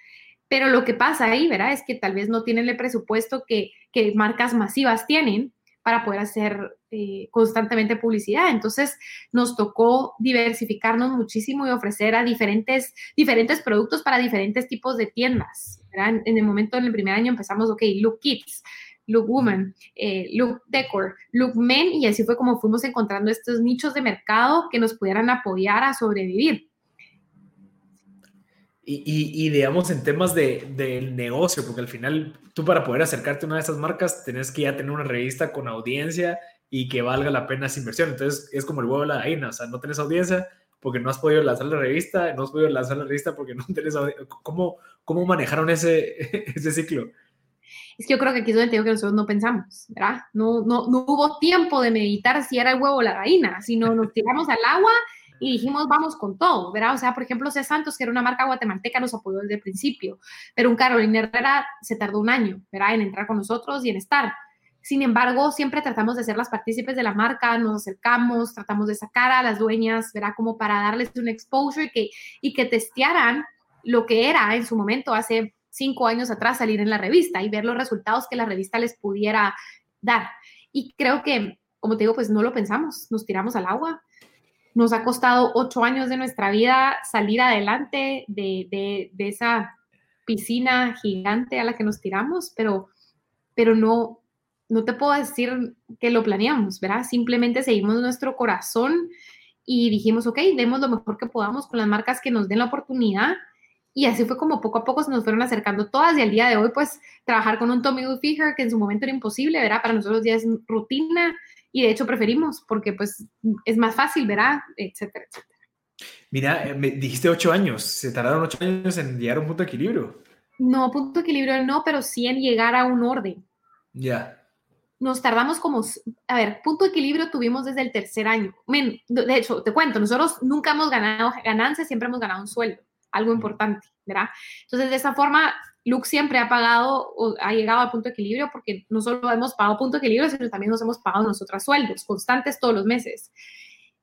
Pero lo que pasa ahí, ¿verdad? Es que tal vez no tienen el presupuesto que, que marcas masivas tienen para poder hacer eh, constantemente publicidad. Entonces nos tocó diversificarnos muchísimo y ofrecer a diferentes, diferentes productos para diferentes tipos de tiendas. En el momento, en el primer año empezamos, ok, Look Kids, Look Woman, eh, Look Decor, Look Men, y así fue como fuimos encontrando estos nichos de mercado que nos pudieran apoyar a sobrevivir. Y, y, digamos en temas del de, negocio, porque al final tú para poder acercarte a una de esas marcas tenés que ya tener una revista con audiencia y que valga la pena esa inversión. Entonces es como el huevo de la gallina, o sea, no tenés audiencia porque no has podido lanzar la revista, no has podido lanzar la revista porque no tenés audiencia. ¿Cómo, cómo manejaron ese, ese ciclo? Es que yo creo que aquí es donde te digo que nosotros no pensamos, ¿verdad? No, no, no hubo tiempo de meditar si era el huevo o la gallina, sino nos tiramos al agua y dijimos, vamos con todo, ¿verdad? O sea, por ejemplo, C. Santos, que era una marca guatemalteca, nos apoyó desde el principio, pero un Carolina Herrera se tardó un año, ¿verdad? En entrar con nosotros y en estar. Sin embargo, siempre tratamos de ser las partícipes de la marca, nos acercamos, tratamos de sacar a las dueñas, ¿verdad? Como para darles un exposure y que, y que testearan lo que era en su momento, hace cinco años atrás, salir en la revista y ver los resultados que la revista les pudiera dar. Y creo que, como te digo, pues no lo pensamos, nos tiramos al agua, nos ha costado ocho años de nuestra vida salir adelante de, esa piscina gigante a la que nos tiramos, pero, pero no, no te puedo decir que lo planeamos, ¿verdad? Simplemente seguimos nuestro corazón y dijimos, ok, demos lo mejor que podamos con las marcas que nos den la oportunidad. Y así fue como poco a poco se nos fueron acercando todas y al día de hoy, pues, trabajar con un Tommy Hilfiger, que en su momento era imposible, ¿verdad? Para nosotros ya es rutina y de hecho preferimos porque, pues, es más fácil, ¿verdad? Etcétera, etcétera. Mira, eh, me dijiste ocho años, se tardaron ocho años en llegar a un punto de equilibrio. No, punto de equilibrio no, pero sí en llegar a un orden. Ya nos tardamos como, a ver, punto de equilibrio tuvimos desde el tercer año. de hecho, te cuento, nosotros nunca hemos ganado ganancias, siempre hemos ganado un sueldo, algo importante, ¿verdad? Entonces, de esa forma, Luke siempre ha pagado o ha llegado al punto de equilibrio porque no solo hemos pagado punto de equilibrio, sino también nos hemos pagado nosotros sueldos constantes todos los meses.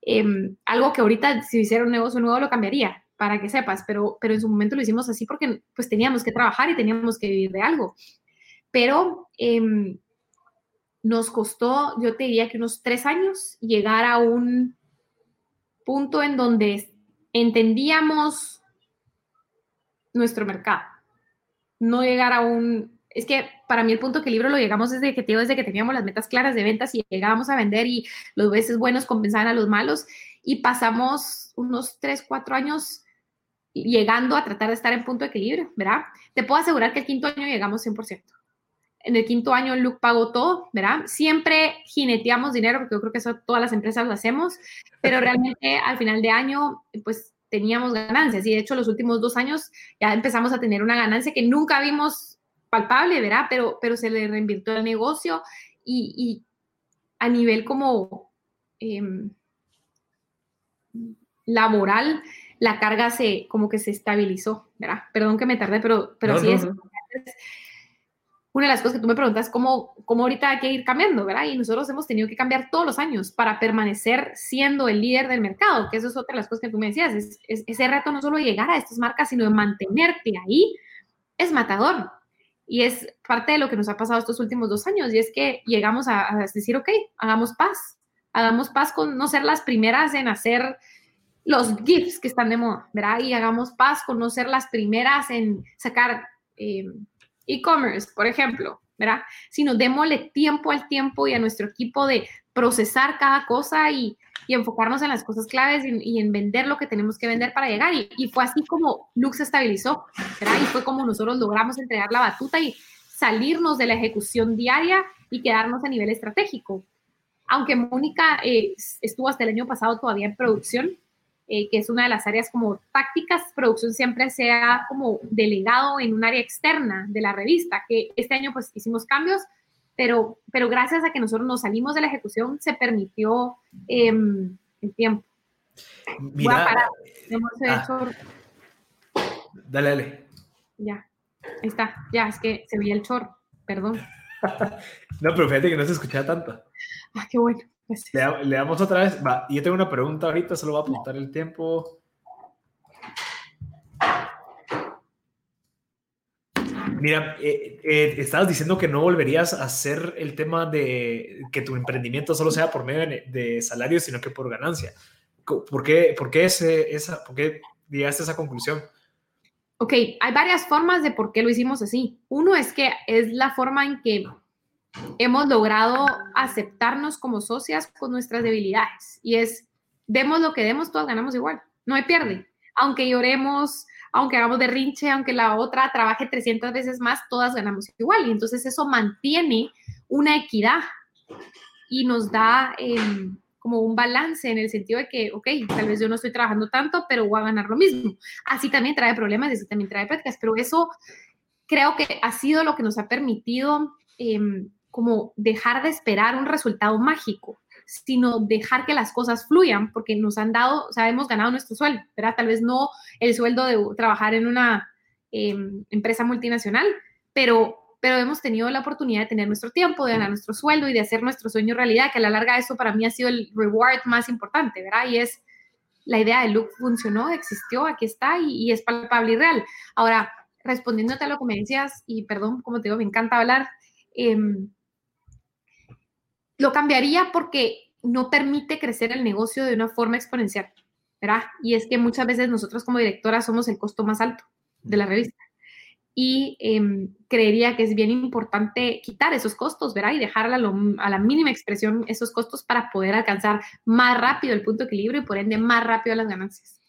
Em, algo que ahorita si hiciera un negocio nuevo lo cambiaría, para que sepas, pero, pero en su momento lo hicimos así porque pues teníamos que trabajar y teníamos que vivir de algo. Pero eh, nos costó, yo te diría que unos tres años, llegar a un punto en donde entendíamos nuestro mercado. No llegar a un... Es que para mí el punto que libro lo llegamos desde que, desde que teníamos las metas claras de ventas y llegábamos a vender y los veces buenos compensaban a los malos y pasamos unos tres, cuatro años llegando a tratar de estar en punto de equilibrio, ¿verdad? Te puedo asegurar que el quinto año llegamos 100%. En el quinto año Luke pagó todo, ¿verdad? Siempre jineteamos dinero, porque yo creo que eso todas las empresas lo hacemos, pero realmente al final de año, pues teníamos ganancias. Y de hecho, los últimos dos años ya empezamos a tener una ganancia que nunca vimos palpable, ¿verdad? Pero, pero se le reinvirtió el negocio y, a nivel como em, laboral, la carga se como que se estabilizó, ¿verdad? Perdón que me tardé, pero, pero sí es una de las cosas que tú me preguntas, ¿cómo, cómo ahorita hay que ir cambiando, ¿verdad? Y nosotros hemos tenido que cambiar todos los años para permanecer siendo el líder del mercado, que eso es otra de las cosas que tú me decías, es, ese reto no solo llegar a estas marcas, sino de mantenerte ahí, es matador. Y es parte de lo que nos ha pasado estos últimos dos años, y es que llegamos a, a decir, ok, hagamos paz, hagamos paz con no ser las primeras en hacer los GIFs que están de moda, ¿verdad? Y hagamos paz con no ser las primeras en sacar... Eh, e-commerce, por ejemplo, ¿verdad? Sino démosle tiempo al tiempo y a nuestro equipo de procesar cada cosa y, enfocarnos en las cosas claves y, en vender lo que tenemos que vender para llegar. Y, fue así como Lux se estabilizó, ¿verdad? Y fue como nosotros logramos entregar la batuta y salirnos de la ejecución diaria y quedarnos a nivel estratégico. Aunque Mónica eh, estuvo hasta el año pasado todavía en producción, eh, que es una de las áreas como tácticas, producción siempre se ha como delegado en un área externa de la revista, que este año pues hicimos cambios, pero, pero gracias a que nosotros nos salimos de la ejecución se permitió em, el tiempo. Mira, ah. Dale, dale. Ya, ahí está, ya, es que se veía el chorro, perdón. no, pero fíjate que no se escuchaba tanto. Ah, qué bueno. Le, damos otra vez. Va, yo tengo una pregunta ahorita, solo voy a apuntar el tiempo. Mira, eh, eh, estabas diciendo que no volverías a hacer el tema de que tu emprendimiento solo sea por medio de, salario, sino que por ganancia. ¿Por qué, por qué, ese, esa, por qué llegaste a esa conclusión? Ok, hay varias formas de por qué lo hicimos así. Uno es que es la forma en que hemos logrado aceptarnos como socias con nuestras debilidades. Y es, demos lo que demos, todas ganamos igual. No hay pierde. Aunque lloremos, aunque hagamos derrinche, aunque la otra trabaje 300 veces más, todas ganamos igual. Y entonces eso mantiene una equidad y nos da em, como un balance en el sentido de que, ok, tal vez yo no estoy trabajando tanto, pero voy a ganar lo mismo. Así también trae problemas, así también trae prácticas, pero eso creo que ha sido lo que nos ha permitido em, como dejar de esperar un resultado mágico, sino dejar que las cosas fluyan, porque nos han dado, o sea, hemos ganado nuestro sueldo, ¿verdad? Tal vez no el sueldo de trabajar en una em, empresa multinacional, pero, pero hemos tenido la oportunidad de tener nuestro tiempo, de ganar nuestro sueldo y de hacer nuestro sueño realidad, que a la larga eso para mí ha sido el reward más importante, ¿verdad? Y es la idea de Look funcionó, existió, aquí está y, y es palpable y real. Ahora, respondiéndote a lo que me decías, y perdón, como te digo, me encanta hablar, eh, lo cambiaría porque no permite crecer el negocio de una forma exponencial, ¿verdad? Y es que muchas veces nosotros como directora somos el costo más alto de la revista. y em, creería que es bien importante quitar esos costos, ¿verdad? Y dejar a, la mínima expresión esos costos para poder alcanzar más rápido el punto de equilibrio y por ende más rápido las ganancias.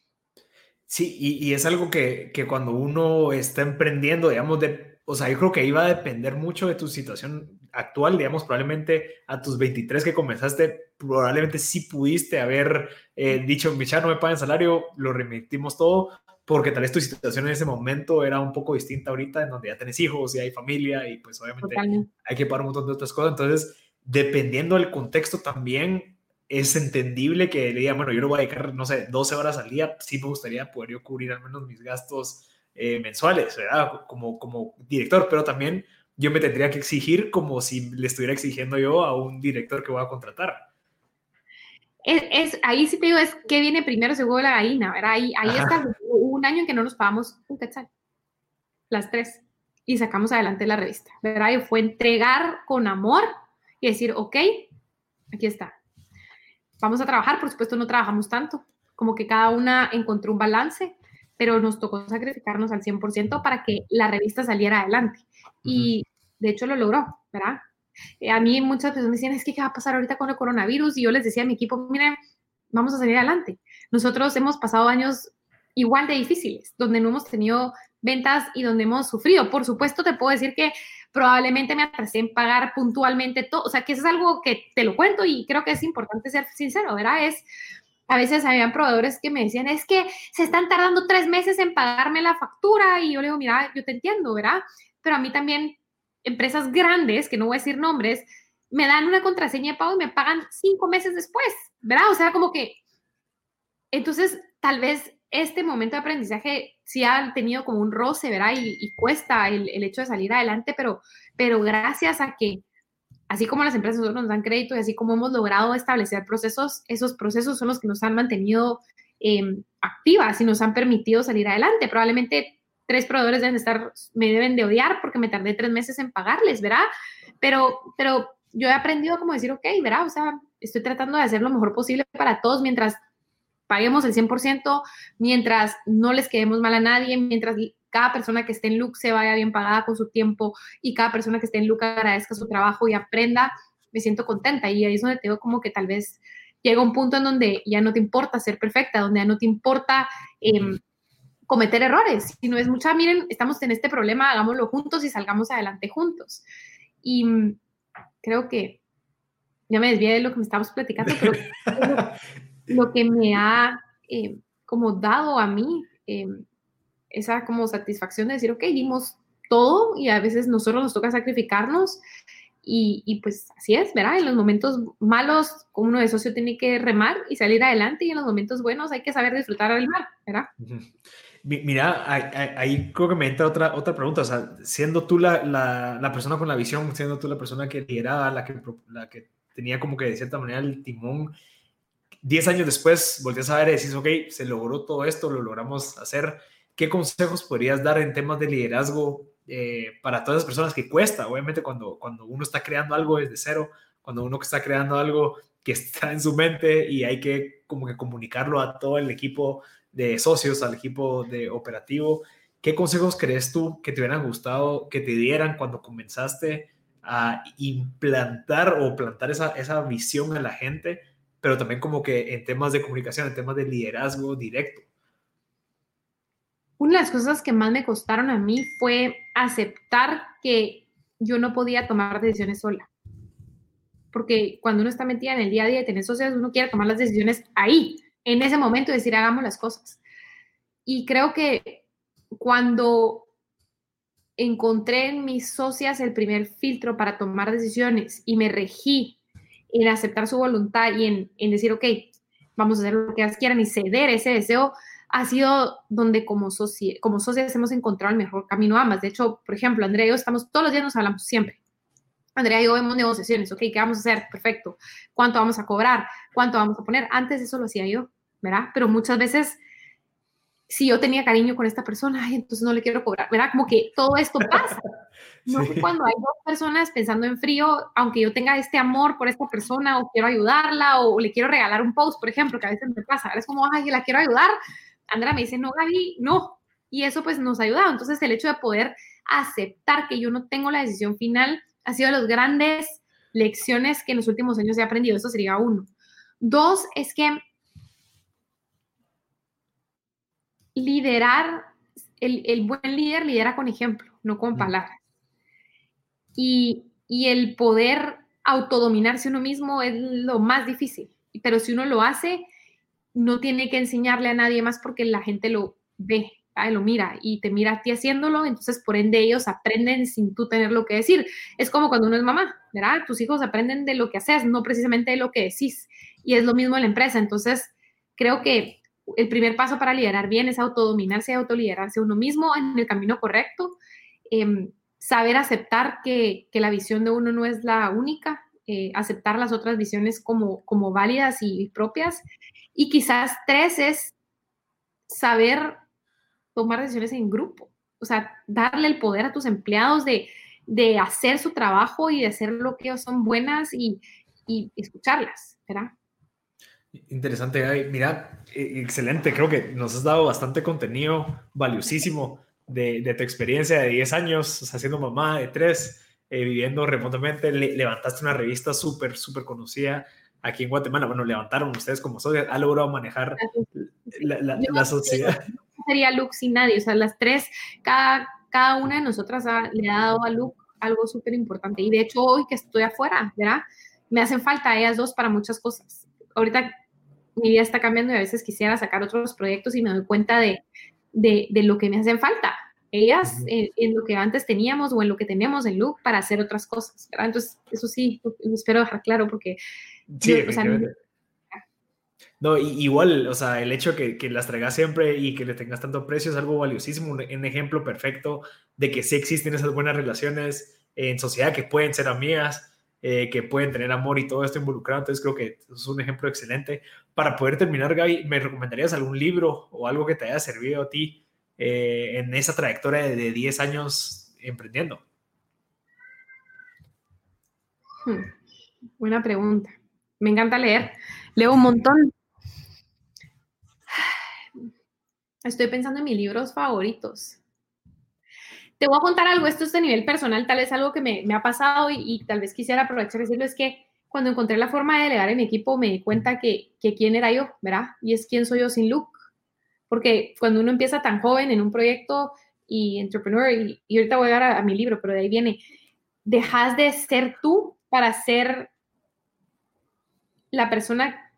Sí, y, es algo que, que, cuando uno está emprendiendo, digamos, de, o sea, yo creo que iba a depender mucho de tu situación actual, digamos, probablemente a tus 23 que comenzaste, probablemente sí pudiste haber eh, dicho, mi no me pagan salario, lo remitimos todo, porque tal vez tu situación en ese momento era un poco distinta ahorita, en donde ya tenés hijos y hay familia y pues obviamente hay que pagar un montón de otras cosas. Entonces, dependiendo del contexto también, es entendible que le diga, bueno, yo no voy a dedicar, no sé, 12 horas al día, sí me gustaría poder yo cubrir al menos mis gastos eh, mensuales, ¿verdad? Como, como director, pero también yo me tendría que exigir como si le estuviera exigiendo yo a un director que voy a contratar. Es, ahí sí te digo, es que viene primero seguro la gallina, ¿verdad? Ahí, ahí está un año en que no nos pagamos un quetzal, las tres, y sacamos adelante la revista, ¿verdad? Y fue entregar con amor y decir, ok, aquí está. Vamos a trabajar, por supuesto no trabajamos tanto, como que cada una encontró un balance, pero nos tocó sacrificarnos al 100% para que la revista saliera adelante. Y de hecho lo logró, ¿verdad? Eh, a mí muchas personas me decían, es que ¿qué va a pasar ahorita con el coronavirus? Y yo les decía a mi equipo, miren, vamos a salir adelante. Nosotros hemos pasado años igual de difíciles, donde no hemos tenido ventas y donde hemos sufrido. Por supuesto, te puedo decir que probablemente me atrasé en pagar puntualmente todo, o sea, que eso es algo que te lo cuento y creo que es importante ser sincero, ¿verdad? Es, a veces habían proveedores que me decían, es que se están tardando tres meses en pagarme la factura y yo le digo, mira, yo te entiendo, ¿verdad? Pero a mí también empresas grandes, que no voy a decir nombres, me dan una contraseña de pago y me pagan cinco meses después, ¿verdad? O sea, como que, entonces, tal vez este momento de aprendizaje sí ha tenido como un roce, ¿verdad? Y, cuesta el, hecho de salir adelante, pero, pero gracias a que, así como las empresas nos dan crédito y así como hemos logrado establecer procesos, esos procesos son los que nos han mantenido em, activas y nos han permitido salir adelante. Probablemente tres proveedores deben estar, me deben de odiar porque me tardé tres meses en pagarles, ¿verdad? Pero, pero yo he aprendido como decir, ok, ¿verdad? O sea, estoy tratando de hacer lo mejor posible para todos mientras paguemos el 100%, mientras no les quedemos mal a nadie, mientras cada persona que esté en Look se vaya bien pagada con su tiempo y cada persona que esté en Look agradezca su trabajo y aprenda, me siento contenta. Y ahí es donde tengo como que tal vez llega un punto en donde ya no te importa ser perfecta, donde ya no te importa... Eh, cometer errores, si no es mucha, miren, estamos en este problema, hagámoslo juntos y salgamos adelante juntos. Y creo que ya me desvié de lo que me estábamos platicando, pero lo, que me ha eh, como dado a mí em, esa como satisfacción de decir, ok, dimos todo y a veces nosotros nos toca sacrificarnos y, y, pues así es, ¿verdad? En los momentos malos, uno de socio tiene que remar y salir adelante y en los momentos buenos hay que saber disfrutar del mar, ¿verdad? Mira, ahí, creo que me entra otra, otra pregunta. O sea, siendo tú la, la, persona con la visión, siendo tú la persona que lideraba, la que, la que tenía como que de cierta manera el timón, 10 años después volteas a ver y decís, ok, se logró todo esto, lo logramos hacer. ¿Qué consejos podrías dar en temas de liderazgo eh, para todas las personas que cuesta? Obviamente cuando, cuando uno está creando algo desde cero, cuando uno está creando algo que está en su mente y hay que como que comunicarlo a todo el equipo de socios, al equipo de operativo. ¿Qué consejos crees tú que te hubieran gustado que te dieran cuando comenzaste a implantar o plantar esa, esa visión en la gente, pero también como que en temas de comunicación, en temas de liderazgo directo? Una de las cosas que más me costaron a mí fue aceptar que yo no podía tomar decisiones sola. Porque cuando uno está metida en el día a día y tener socios, uno quiere tomar las decisiones ahí, en ese momento decir, hagamos las cosas. Y creo que cuando encontré en mis socias el primer filtro para tomar decisiones y me regí en aceptar su voluntad y en, decir, ok, vamos a hacer lo que ellas quieran y ceder ese deseo, ha sido donde como, como socias hemos encontrado el mejor camino ambas. De hecho, por ejemplo, Andrea y yo estamos todos los días, nos hablamos siempre. Andrea y yo vemos negociaciones, ok, ¿qué vamos a hacer? Perfecto. ¿Cuánto vamos a cobrar? ¿Cuánto vamos a poner? Antes eso lo hacía yo. ¿verdad? Pero muchas veces, si yo tenía cariño con esta persona, entonces no le quiero cobrar, ¿verdad? Como que todo esto pasa. No sé cuando hay dos personas pensando en frío, aunque yo tenga este amor por esta persona o quiero ayudarla o le quiero regalar un post, por ejemplo, que a veces me pasa, es como, ay, la quiero ayudar. Andrea me dice, no, Gaby, no. Y eso pues nos ha ayudado. Entonces el hecho de poder aceptar que yo no tengo la decisión final, ha sido de las grandes lecciones que en los últimos años he aprendido. Eso sería uno. Dos, es que liderar, el, el buen líder lidera con ejemplo, no con palabras. Y, y el poder autodominarse uno mismo es lo más difícil. Pero si uno lo hace, no tiene que enseñarle a nadie más porque la gente lo ve, lo mira y te mira a ti haciéndolo, entonces por ende ellos aprenden sin tú tener lo que decir. Es como cuando uno es mamá, ¿verdad? Tus hijos aprenden de lo que haces, no precisamente de lo que decís. Y es lo mismo en la empresa. Entonces, creo que el primer paso para liderar bien es autodominarse y autoliderarse uno mismo en el camino correcto. Em, saber aceptar que, la visión de uno no es la única, eh, aceptar las otras visiones como válidas y propias. Y quizás tres es saber tomar decisiones en grupo, o sea, darle el poder a tus empleados de, de hacer su trabajo y de hacer lo que son buenas y, y escucharlas, ¿verdad? Interesante, Gaby. Mira, e, excelente. Creo que nos has dado bastante contenido valiosísimo de, de tu experiencia de 10 años, o sea, siendo mamá de 3, eh, viviendo remotamente. levantaste una revista súper, súper conocida aquí en Guatemala. Bueno, levantaron ustedes como socios, ha logrado manejar la, la, sociedad. No sería Luke sin nadie, o sea, las tres, cada, cada una de nosotras le ha dado a Luke algo súper importante. Y de hecho, hoy que estoy afuera, ¿verdad? Me hacen falta ellas dos para muchas cosas. Ahorita mi vida está cambiando y a veces quisiera sacar otros proyectos y me doy cuenta de, de, de lo que me hacen falta. Ellas en, lo que antes teníamos o en lo que tenemos en Luke para hacer otras cosas. ¿verdad? Entonces, eso sí, lo espero dejar claro porque... Sí, no, igual, o sea, el hecho que, que, las traigas siempre y que le tengas tanto precio es algo valiosísimo, un, un, ejemplo perfecto de que sí existen esas buenas relaciones en sociedad que pueden ser amigas, eh, que pueden tener amor y todo esto involucrado. Entonces creo que es un ejemplo excelente. Para poder terminar, Gaby, ¿me recomendarías algún libro o algo que te haya servido a ti eh, en esa trayectoria de, 10 años emprendiendo? Hmm, buena pregunta. Me encanta leer. Leo un montón. Estoy pensando en mis libros favoritos. Te voy a contar algo, esto es de nivel personal, tal vez algo que me, ha pasado y, tal vez quisiera aprovechar y decirlo, es que cuando encontré la forma de delegar en mi equipo me di cuenta que, quién era yo, ¿verdad? Y es quién soy yo sin Luke. Porque cuando uno empieza tan joven en un proyecto y entrepreneur, y, ahorita voy a llegar a, a, mi libro, pero de ahí viene, dejas de ser tú para ser la persona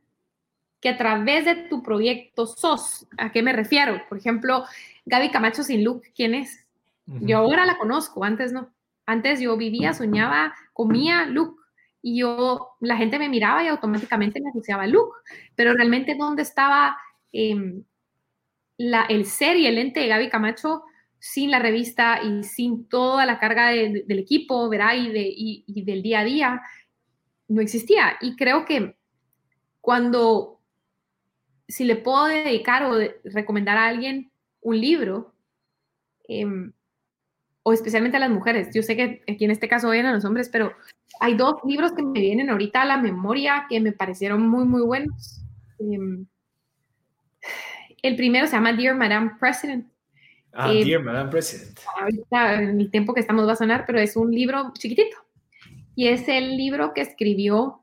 que a través de tu proyecto sos. ¿A qué me refiero? Por ejemplo, Gaby Camacho sin Luke, ¿quién es? Yo ahora la conozco, antes no. Antes yo vivía, soñaba, comía look y yo, la gente me miraba y automáticamente me asociaba look, pero realmente dónde estaba em, la, el ser y el ente de Gaby Camacho sin la revista y sin toda la carga del equipo, ¿verdad? Y, de, y del día a día, no existía. Y creo que cuando, si le puedo dedicar o recomendar a alguien un libro, eh, o especialmente a las mujeres. Yo sé que aquí en este caso a los hombres, pero hay dos libros que me vienen ahorita a la memoria que me parecieron muy, muy buenos. Em, el primero se llama Dear Madame President. Ah, eh, Dear Madame President. Ahorita en el tiempo que estamos va a sonar, pero es un libro chiquitito. Y es el libro que escribió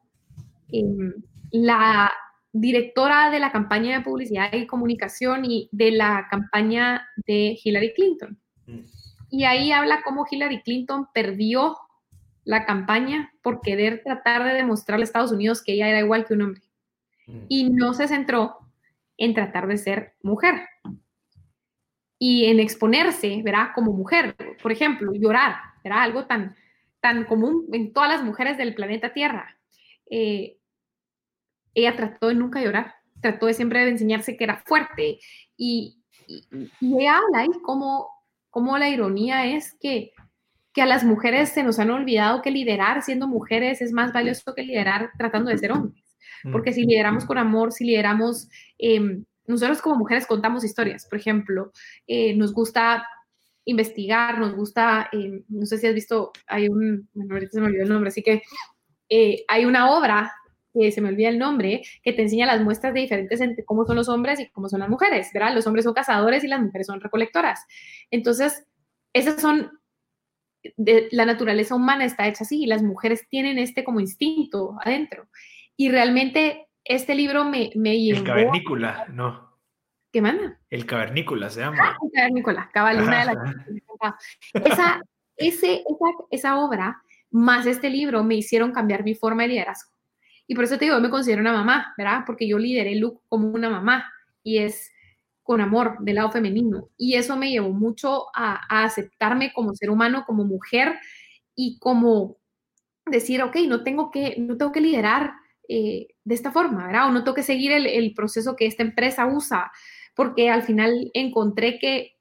em, la directora de la campaña de publicidad y comunicación y de la campaña de Hillary Clinton. Mm. Y ahí habla cómo Hillary Clinton perdió la campaña por querer tratar de demostrarle a Estados Unidos que ella era igual que un hombre. Mm. Y no se centró en tratar de ser mujer y en exponerse, ¿verdad? Como mujer. Por ejemplo, llorar, ¿verdad? Algo tan, tan común en todas las mujeres del planeta Tierra. Eh, ella trató de nunca llorar, trató de siempre de enseñarse que era fuerte y, y, y ella la ironía es que, que a las mujeres se nos han olvidado que liderar siendo mujeres es más valioso que liderar tratando de ser hombres. Mm. Porque si lideramos con amor, si lideramos, em, nosotros como mujeres contamos historias, por ejemplo, eh, nos gusta investigar, nos gusta, em, no sé si has visto, hay un, bueno, ahorita se me olvidó el nombre, así que eh, hay una obra que se me olvida el nombre, que te enseña las muestras de diferentes entre cómo son los hombres y cómo son las mujeres, ¿verdad? Los hombres son cazadores y las mujeres son recolectoras. Entonces, esas son la naturaleza humana está hecha así y las mujeres tienen este como instinto adentro. Y realmente este libro me, me llevó... El cavernícola, no. ¿Qué manda? El cavernícola se llama. Ah, el cavernícola, cabal, una de las... esa, ese, esa, esa obra más este libro me hicieron cambiar mi forma de liderazgo. Y por eso te digo, yo me considero una mamá, ¿verdad? Porque yo lideré Luke como una mamá y es con amor del lado femenino. Y eso me llevó mucho a, aceptarme como ser humano, como mujer y como decir, ok, no tengo que, no tengo que liderar eh, de esta forma, ¿verdad? O no tengo seguir el, el proceso que esta empresa usa, porque al final encontré que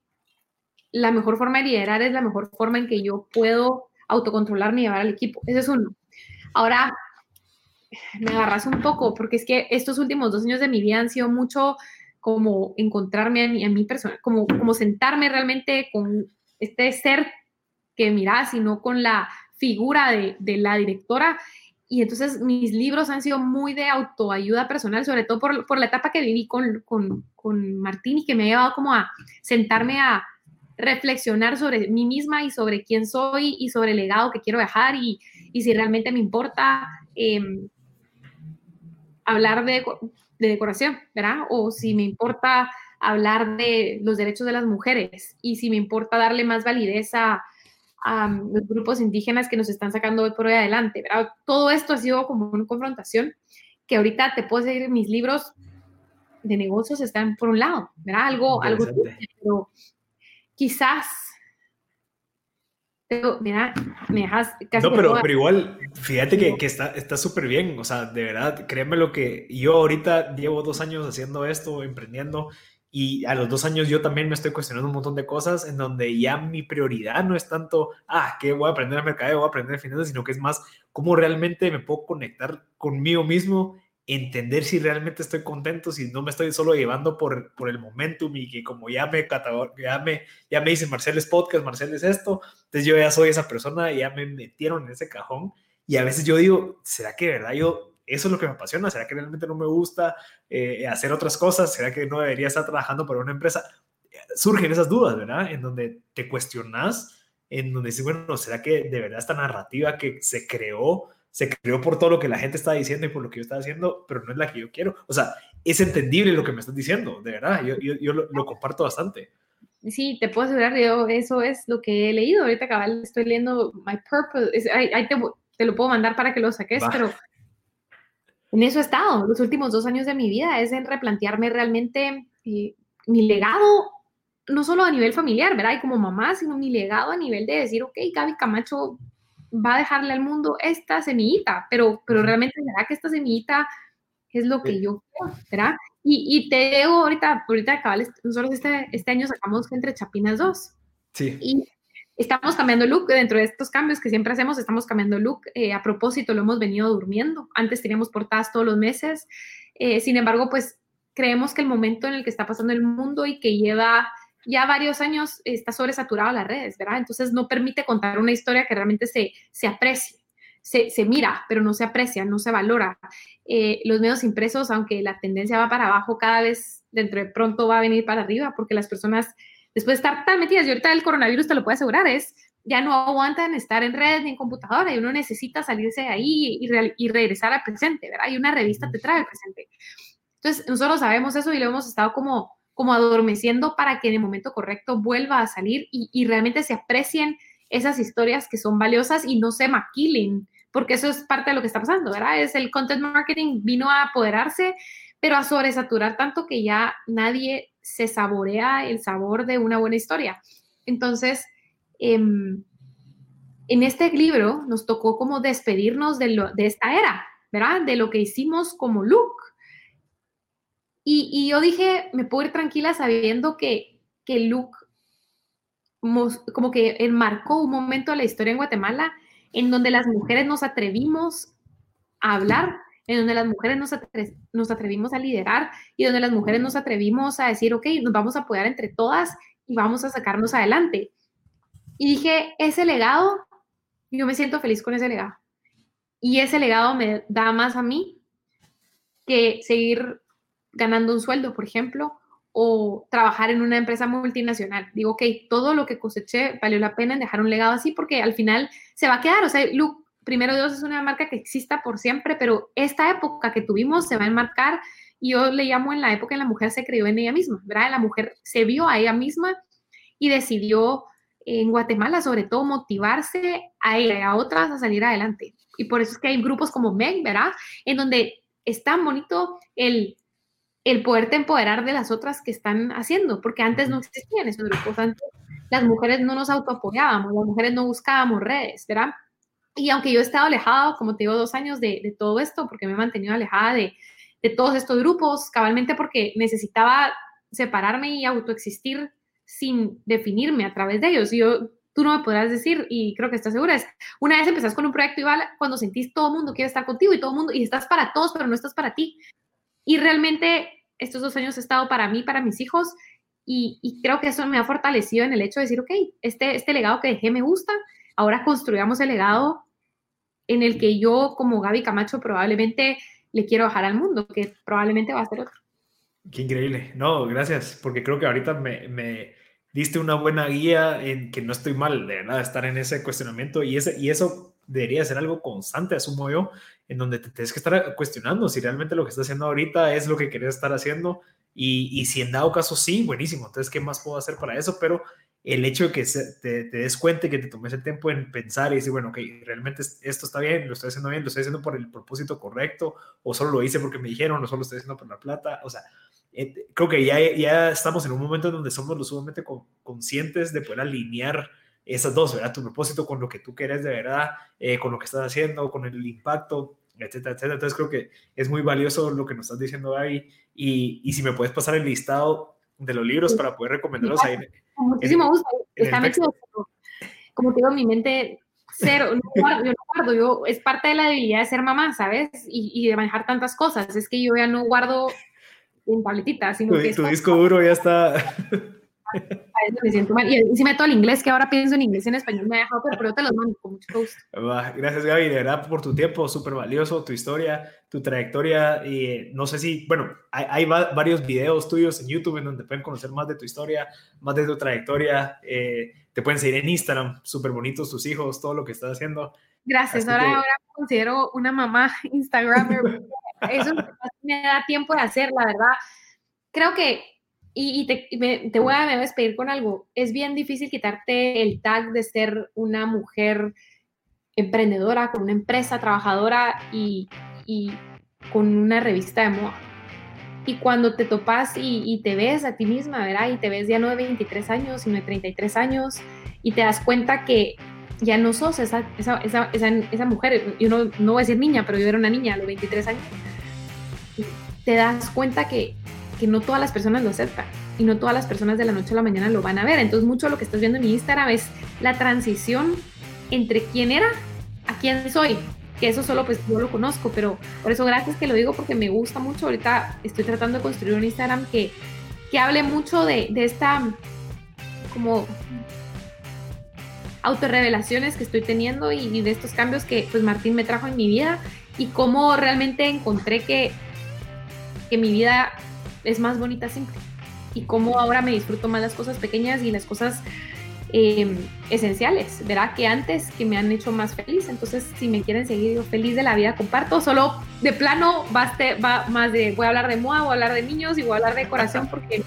la mejor forma de liderar es la mejor forma en que yo puedo autocontrolarme y llevar al equipo. Ese es uno. Ahora, me agarras un poco, porque es que estos últimos dos años de mi vida han sido mucho como encontrarme a mí, a mi persona, como, como sentarme realmente con este ser que mira, sino con la figura de, de, la directora. Y entonces mis libros han sido muy de autoayuda personal, sobre todo por, por la etapa que viví con, con, con Martín y que me ha llevado como a sentarme a reflexionar sobre mí misma y sobre quién soy y sobre el legado que quiero dejar y, y si realmente me importa eh, hablar de, decoración, ¿verdad? O si me importa hablar de los derechos de las mujeres y si me importa darle más validez a, los grupos indígenas que nos están sacando hoy por hoy adelante, ¿verdad? Todo esto ha sido como una confrontación que ahorita te puedo decir, mis libros de negocios están por un lado, ¿verdad? Algo, algo, pero quizás mira, me dejas casi No, pero, pero igual, fíjate que, que está súper bien. O sea, de verdad, créeme lo que yo ahorita llevo dos años haciendo esto, emprendiendo, y a los dos años yo también me estoy cuestionando un montón de cosas en donde ya mi prioridad no es tanto, ah, que voy a aprender a mercadeo, voy a aprender finanzas, sino que es más cómo realmente me puedo conectar conmigo mismo entender si realmente estoy contento, si no me estoy solo llevando por, por el momentum y que como ya me, ya me, ya me dicen Marcel es podcast, Marcel es esto, entonces yo ya soy esa persona ya me metieron en ese cajón y a veces yo digo, ¿será que de verdad yo, eso es lo que me apasiona? ¿Será que realmente no me gusta eh, hacer otras cosas? ¿Será que no debería estar trabajando para una empresa? Surgen esas dudas, ¿verdad? En donde te cuestionas, en donde dices, bueno, ¿será que de verdad esta narrativa que se creó se creó por todo lo que la gente está diciendo y por lo que yo estaba haciendo, pero no es la que yo quiero. O sea, es entendible lo que me estás diciendo, de verdad, yo, yo, yo lo, comparto bastante. Sí, te puedo asegurar, yo eso es lo que he leído. Ahorita cabal estoy leyendo My Purpose, ahí, te, te, lo puedo mandar para que lo saques, pero en eso he estado los últimos dos años de mi vida, es en replantearme realmente eh, mi legado, no solo a nivel familiar, ¿verdad? Y como mamá, sino mi legado a nivel de decir, ok, Gaby Camacho va a dejarle al mundo esta semillita, pero, pero realmente será que esta semillita es lo que yo quiero, ¿verdad? Y, y, te digo ahorita, ahorita cabal, nosotros este, este año sacamos entre Chapinas 2. Sí. Y estamos cambiando look dentro de estos cambios que siempre hacemos, estamos cambiando look. Eh, a propósito, lo hemos venido durmiendo. Antes teníamos portadas todos los meses. Eh, sin embargo, pues creemos que el momento en el que está pasando el mundo y que lleva ya varios años está sobresaturado las redes, ¿verdad? Entonces no permite contar una historia que realmente se, se aprecie. Se, se mira, pero no se aprecia, no se valora. Eh, los medios impresos, aunque la tendencia va para abajo, cada vez dentro de pronto va a venir para arriba, porque las personas, después de estar tan metidas, y ahorita el coronavirus te lo puede asegurar, es ya no aguantan estar en redes ni en computadora y uno necesita salirse de ahí y, y regresar al presente, ¿verdad? Y una revista te trae al presente. Entonces, nosotros sabemos eso y lo hemos estado como como adormeciendo para que en el momento correcto vuelva a salir y, realmente se aprecien esas historias que son valiosas y no se maquilen, porque eso es parte de lo que está pasando, ¿verdad? Es el content marketing vino a apoderarse, pero a sobresaturar tanto que ya nadie se saborea el sabor de una buena historia. Entonces, em, en este libro nos tocó como despedirnos de, lo, de esta era, ¿verdad? De lo que hicimos como look, y, yo dije, me puedo ir tranquila sabiendo que, que Luke como que enmarcó un momento de la historia en Guatemala en donde las mujeres nos atrevimos a hablar, en donde las mujeres nos, nos atrevimos a liderar y donde las mujeres nos atrevimos a decir, ok, nos vamos a apoyar entre todas y vamos a sacarnos adelante. Y dije, ese legado, yo me siento feliz con ese legado. Y ese legado me da más a mí que seguir ganando un sueldo, por ejemplo, o trabajar en una empresa multinacional. Digo, ok, todo lo que coseché valió la pena en dejar un legado así porque al final se va a quedar. O sea, Luke, primero Dios es una marca que exista por siempre, pero esta época que tuvimos se va a enmarcar y yo le llamo en la época en la mujer se creyó en ella misma, ¿verdad? La mujer se vio a ella misma y decidió en Guatemala sobre todo motivarse a ella y a otras a salir adelante. Y por eso es que hay grupos como MEG, ¿verdad? En donde es tan bonito el el poderte empoderar de las otras que están haciendo, porque antes no existían esos grupos, antes las mujeres no nos autoapoyábamos, las mujeres no buscábamos redes, ¿verdad? Y aunque yo he estado alejado, como te digo, dos años de, todo esto, porque me he mantenido alejada de, de todos estos grupos, cabalmente porque necesitaba separarme y autoexistir sin definirme a través de ellos. Y yo, tú no me podrás decir, y creo que estás segura, es una vez empezás con un proyecto igual cuando sentís todo el mundo quiere estar contigo y todo el mundo, y estás para todos, pero no estás para ti. Y realmente estos dos años he estado para mí, para mis hijos, y, creo que eso me ha fortalecido en el hecho de decir, ok, este, este legado que dejé me gusta, ahora construyamos el legado en el que yo como Gaby Camacho probablemente le quiero bajar al mundo, que probablemente va a ser otro. Qué increíble. No, gracias, porque creo que ahorita me, me diste una buena guía en que no estoy mal, de verdad, estar en ese cuestionamiento y, ese, y eso debería ser algo constante, asumo yo, en donde te tienes que estar cuestionando si realmente lo que estás haciendo ahorita es lo que quieres estar haciendo y, si en dado caso sí, buenísimo, entonces, ¿qué más puedo hacer para eso? Pero el hecho de que te, des cuenta, que te tomes el tiempo en pensar y decir, bueno, ok, realmente esto está bien, lo estoy haciendo bien, lo estoy haciendo por el propósito correcto, o solo lo hice porque me dijeron, o solo lo estoy haciendo por la plata, o sea, eh, creo que ya, ya estamos en un momento en donde somos lo sumamente conscientes de poder alinear esas dos, ¿verdad? Tu propósito con lo que tú quieres de verdad, eh, con lo que estás haciendo, con el impacto, etcétera, etcétera. Entonces creo que es muy valioso lo que nos estás diciendo, Gaby. Y, y si me puedes pasar el listado de los libros para poder recomendarlos ahí. Con muchísimo gusto. Está metido, como te digo, mi mente cero, no guardo, yo no guardo, yo, es parte de la debilidad de ser mamá, ¿sabes? Y, y, de manejar tantas cosas. Es que yo ya no guardo en tabletitas, sino tu, que... Tu disco duro ya está... A me siento mal. Y encima todo el inglés, que ahora pienso en inglés y en español, me ha dejado, pero, yo te los mando con mucho gusto. Gracias, Gaby, de verdad, por tu tiempo, súper valioso, tu historia, tu trayectoria. Y no sé si, bueno, hay, hay, varios videos tuyos en YouTube en donde pueden conocer más de tu historia, más de tu trayectoria. Eh, te pueden seguir en Instagram, súper bonitos tus hijos, todo lo que estás haciendo. Gracias, ahora, ahora me considero una mamá Instagramer. Eso me da tiempo de hacer, la verdad. Creo que y, te, voy a despedir con algo. Es bien difícil quitarte el tag de ser una mujer emprendedora, con una empresa trabajadora y, con una revista de moda. Y cuando te topas y, te ves a ti misma, ¿verdad? Y te ves ya no de 23 años, sino de 33 años, y te das cuenta que ya no sos esa, esa, esa, esa mujer. Yo no, no voy a decir niña, pero yo era una niña a los 23 años. Te das cuenta que que no todas las personas lo aceptan y no todas las personas de la noche a la mañana lo van a ver. Entonces mucho lo que estás viendo en mi Instagram es la transición entre quién era a quién soy, que eso solo pues yo lo conozco, pero por eso gracias que lo digo porque me gusta mucho. Ahorita estoy tratando de construir un Instagram que, que hable mucho de, de esta como autorrevelaciones que estoy teniendo y, y, de estos cambios que pues Martín me trajo en mi vida y cómo realmente encontré que, que mi vida es más bonita simple. Y cómo ahora me disfruto más las cosas pequeñas y las cosas em, esenciales, ¿verdad? Que antes que me han hecho más feliz. Entonces, si me quieren seguir, yo feliz de la vida comparto. Solo de plano baste, va más de, voy a hablar de MOA, voy a hablar de niños y voy a hablar de corazón porque...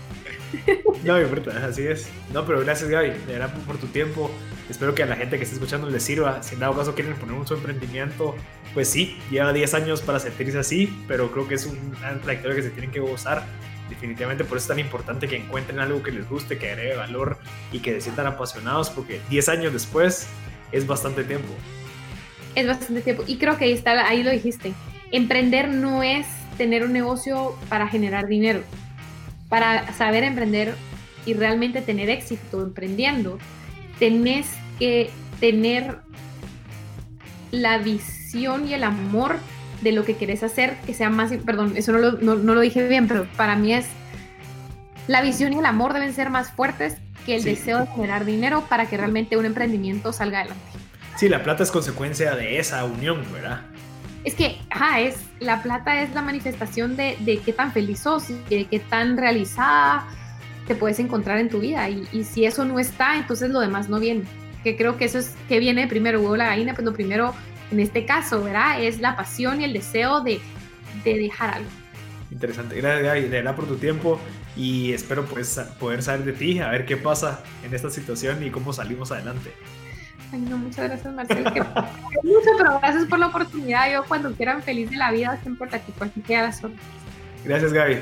no, importa, así es. No, pero gracias Gaby, de verdad por tu tiempo. Espero que a la gente que esté escuchando les sirva. Si en dado caso quieren poner un su emprendimiento, pues sí, lleva 10 años para sentirse así, pero creo que es una trayectoria que se tienen que gozar. Definitivamente por eso es tan importante que encuentren algo que les guste, que agregue valor y que se sientan apasionados, porque 10 años después es bastante tiempo. Es bastante tiempo. Y creo que ahí, está, ahí lo dijiste. Emprender no es tener un negocio para generar dinero. Para saber emprender y realmente tener éxito emprendiendo, tenés que tener la visión y el amor de lo que querés hacer, que sea más, perdón, eso no lo, no, lo dije bien, pero para mí es, la visión y el amor deben ser más fuertes que el deseo de generar dinero para que realmente un emprendimiento salga adelante. Sí, la plata es consecuencia de esa unión, ¿verdad? es que, ajá, es, la plata es la manifestación de, de qué tan feliz sos, de qué tan realizada te puedes encontrar en tu vida. Y, y, si eso no está, entonces lo demás no viene. Que creo que eso es que viene primero, huevo la gallina, pues lo primero en este caso, ¿verdad? Es la pasión y el deseo de, de dejar algo. Interesante. Gracias, Gaby, de verdad por tu tiempo y espero pues, poder saber de ti, a ver qué pasa en esta situación y cómo salimos adelante. Ay, no, muchas gracias, Marcel. mucho, pero gracias por la oportunidad. Yo cuando quieran feliz de la vida, siempre que por aquí queda la. Gracias, Gaby.